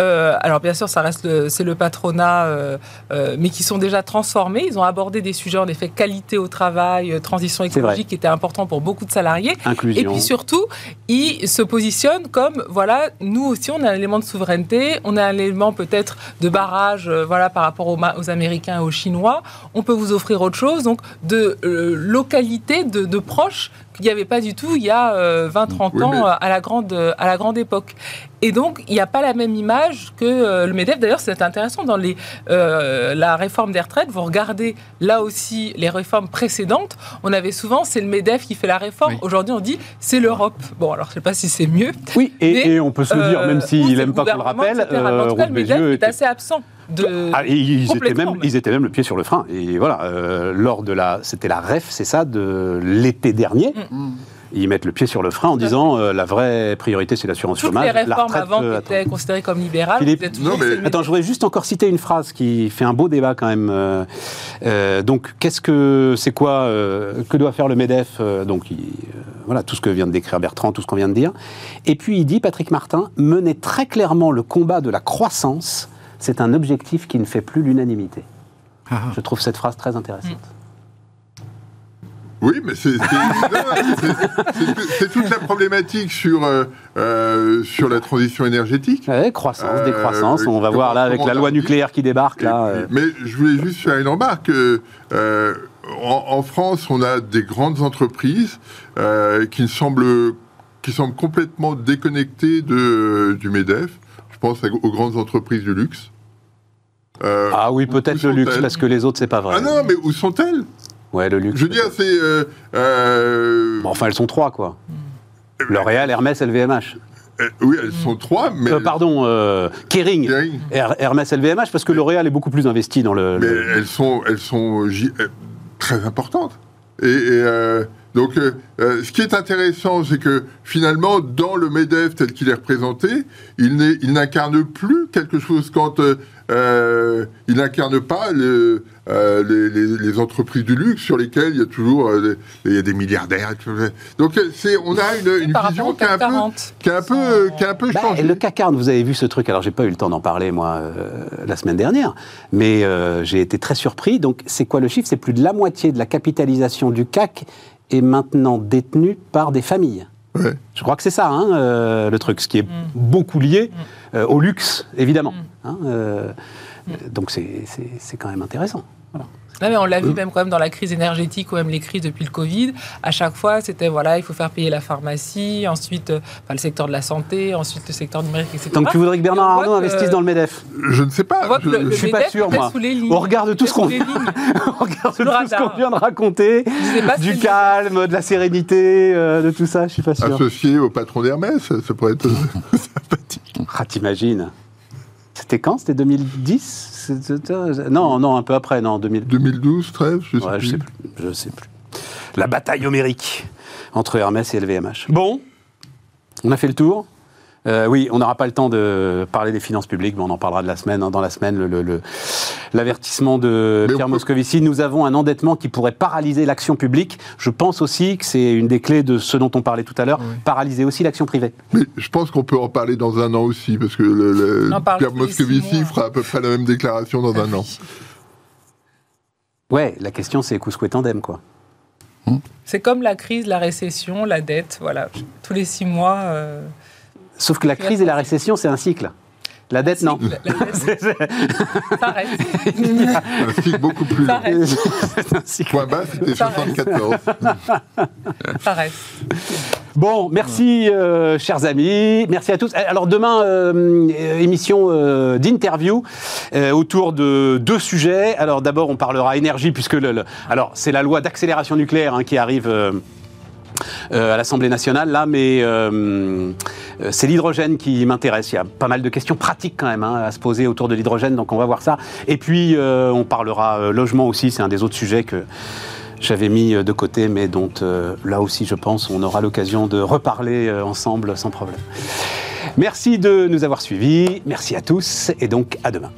euh, alors bien sûr, ça reste c'est le patronat, euh, euh, mais qui sont déjà transformés. Ils ont abordé des sujets en effet qualité au travail, transition écologique, qui était important pour beaucoup de salariés. Inclusion. Et puis surtout, ils se positionnent comme voilà, nous aussi, on a un élément de souveraineté, on a un élément peut-être de barrage, voilà, par rapport aux, aux, Américains et aux Chinois. On peut vous offrir autre chose, donc de localité, de, de proches qu'il n'y avait pas du tout il y a 20-30 ans à, la grande, à la grande époque. Et donc, il n'y a pas la même image que euh, le MEDEF. D'ailleurs, c'est intéressant, dans les, euh, la réforme des retraites, vous regardez là aussi les réformes précédentes, on avait souvent, c'est le MEDEF qui fait la réforme. Aujourd'hui, on dit, c'est l'Europe. Bon, alors je ne sais pas si c'est mieux. Oui, et, on peut se le dire, même s'il n'aime pas qu'on le rappelle, euh, le MEDEF est assez absent. De... Ah, ils, étaient même, ils étaient même le pied sur le frein. Et voilà, euh, lors de la, c'était la REF, c'est ça, de l'été dernier. Mm ils mettent le pied sur le frein en disant euh, la vraie priorité c'est l'assurance chômage. Toutes les réformes avant euh, étaient considérées comme libérales. Attends, je voudrais juste encore citer une phrase qui fait un beau débat quand même. Euh, donc, qu'est-ce que c'est quoi que doit faire le Medef Donc, voilà tout ce que vient de décrire Bertrand, tout ce qu'on vient de dire. Et puis il dit Patrick Martin mener très clairement le combat de la croissance. C'est un objectif qui ne fait plus l'unanimité. Ah. Je trouve cette phrase très intéressante. Mm. Oui, mais c'est toute la problématique sur, euh, euh, sur la transition énergétique. Oui, croissance, décroissance. On va voir là avec la loi nucléaire qui débarque. Là, Mais je voulais juste faire une remarque. En, France, on a des grandes entreprises qui semblent qui semblent complètement déconnectées de, du MEDEF. Je pense aux grandes entreprises du luxe. Euh, ah oui, peut-être le luxe, parce que les autres, c'est pas vrai. Ah non, mais où sont-elles? Ouais, le luxe. Je veux dire, c'est. Euh, euh, bon, enfin, elles sont trois, quoi. L'Oréal, Hermès, LVMH. oui, elles sont trois, mais. pardon, Kering, Hermès, LVMH, parce que L'Oréal est beaucoup plus investi dans le. Mais elles sont, elles sont très importantes. Et, donc, ce qui est intéressant, c'est que finalement, dans le MEDEF tel qu'il est représenté, il n'incarne plus quelque chose quand euh, il n'incarne pas euh, les, entreprises du luxe sur lesquelles il y a toujours euh, il y a des milliardaires. Donc c'est, on a une, vision qui a, un peu, qui un peu, qui a un peu bah, changé. Le CAC 40, vous avez vu ce truc. Alors j'ai pas eu le temps d'en parler moi la semaine dernière, mais j'ai été très surpris. Donc c'est quoi le chiffre? C'est plus de la moitié de la capitalisation du CAC est maintenant détenue par des familles. Je crois que c'est ça, hein, le truc, ce qui est mm. beaucoup lié mm. au luxe, évidemment. Mm. Hein, euh, donc c'est quand même intéressant. Mais on l'a vu même quand même dans la crise énergétique ou même les crises depuis le Covid. À chaque fois, c'était voilà, il faut faire payer la pharmacie, ensuite euh, le secteur de la santé, ensuite le secteur numérique, etc. Donc tu voudrais que Bernard Arnault investisse dans le Medef Je ne sais pas. je ne suis pas sûr moi. On regarde tout ce qu'on vient de raconter, du calme, de la sérénité, euh, de tout ça. Je suis pas sûr. Associé au patron d'Hermès, ça pourrait être sympathique. Ah, t'imagines c'était quand? C'était 2010 Non, non, un peu après, non, 2012, 13, je sais, ouais, sais plus. Je sais plus. La bataille homérique entre Hermès et LVMH. Bon, on a fait le tour? Euh, oui, on n'aura pas le temps de parler des finances publiques, mais on en parlera de la semaine. Hein, dans la semaine, l'avertissement le, de Pierre Moscovici. Nous avons un endettement qui pourrait paralyser l'action publique. Je pense aussi que c'est une des clés de ce dont on parlait tout à l'heure, paralyser aussi l'action privée. Mais je pense qu'on peut en parler dans un an aussi, parce que le, Pierre Moscovici fera à peu près la même déclaration dans un an. Ouais, la question c'est Couscous tandem, quoi. C'est comme la crise, la récession, la dette, voilà. Tous les six mois. Euh, Sauf que la crise et la récession, c'est un cycle. La dette, non. ça reste. un cycle beaucoup plus long. Point bas, c'était 74. ça reste. Bon, merci, euh, chers amis. Merci à tous. Alors, demain, euh, émission euh, d'interview autour de deux sujets. Alors, d'abord, on parlera énergie, puisque le, alors c'est la loi d'accélération nucléaire hein, qui arrive à l'Assemblée nationale, là, mais euh, c'est l'hydrogène qui m'intéresse. Il y a pas mal de questions pratiques quand même hein, à se poser autour de l'hydrogène, donc on va voir ça. Et puis, euh, on parlera euh, logement aussi, c'est un des autres sujets que j'avais mis de côté, mais dont là aussi, je pense, on aura l'occasion de reparler ensemble sans problème. Merci de nous avoir suivis, merci à tous, et donc à demain.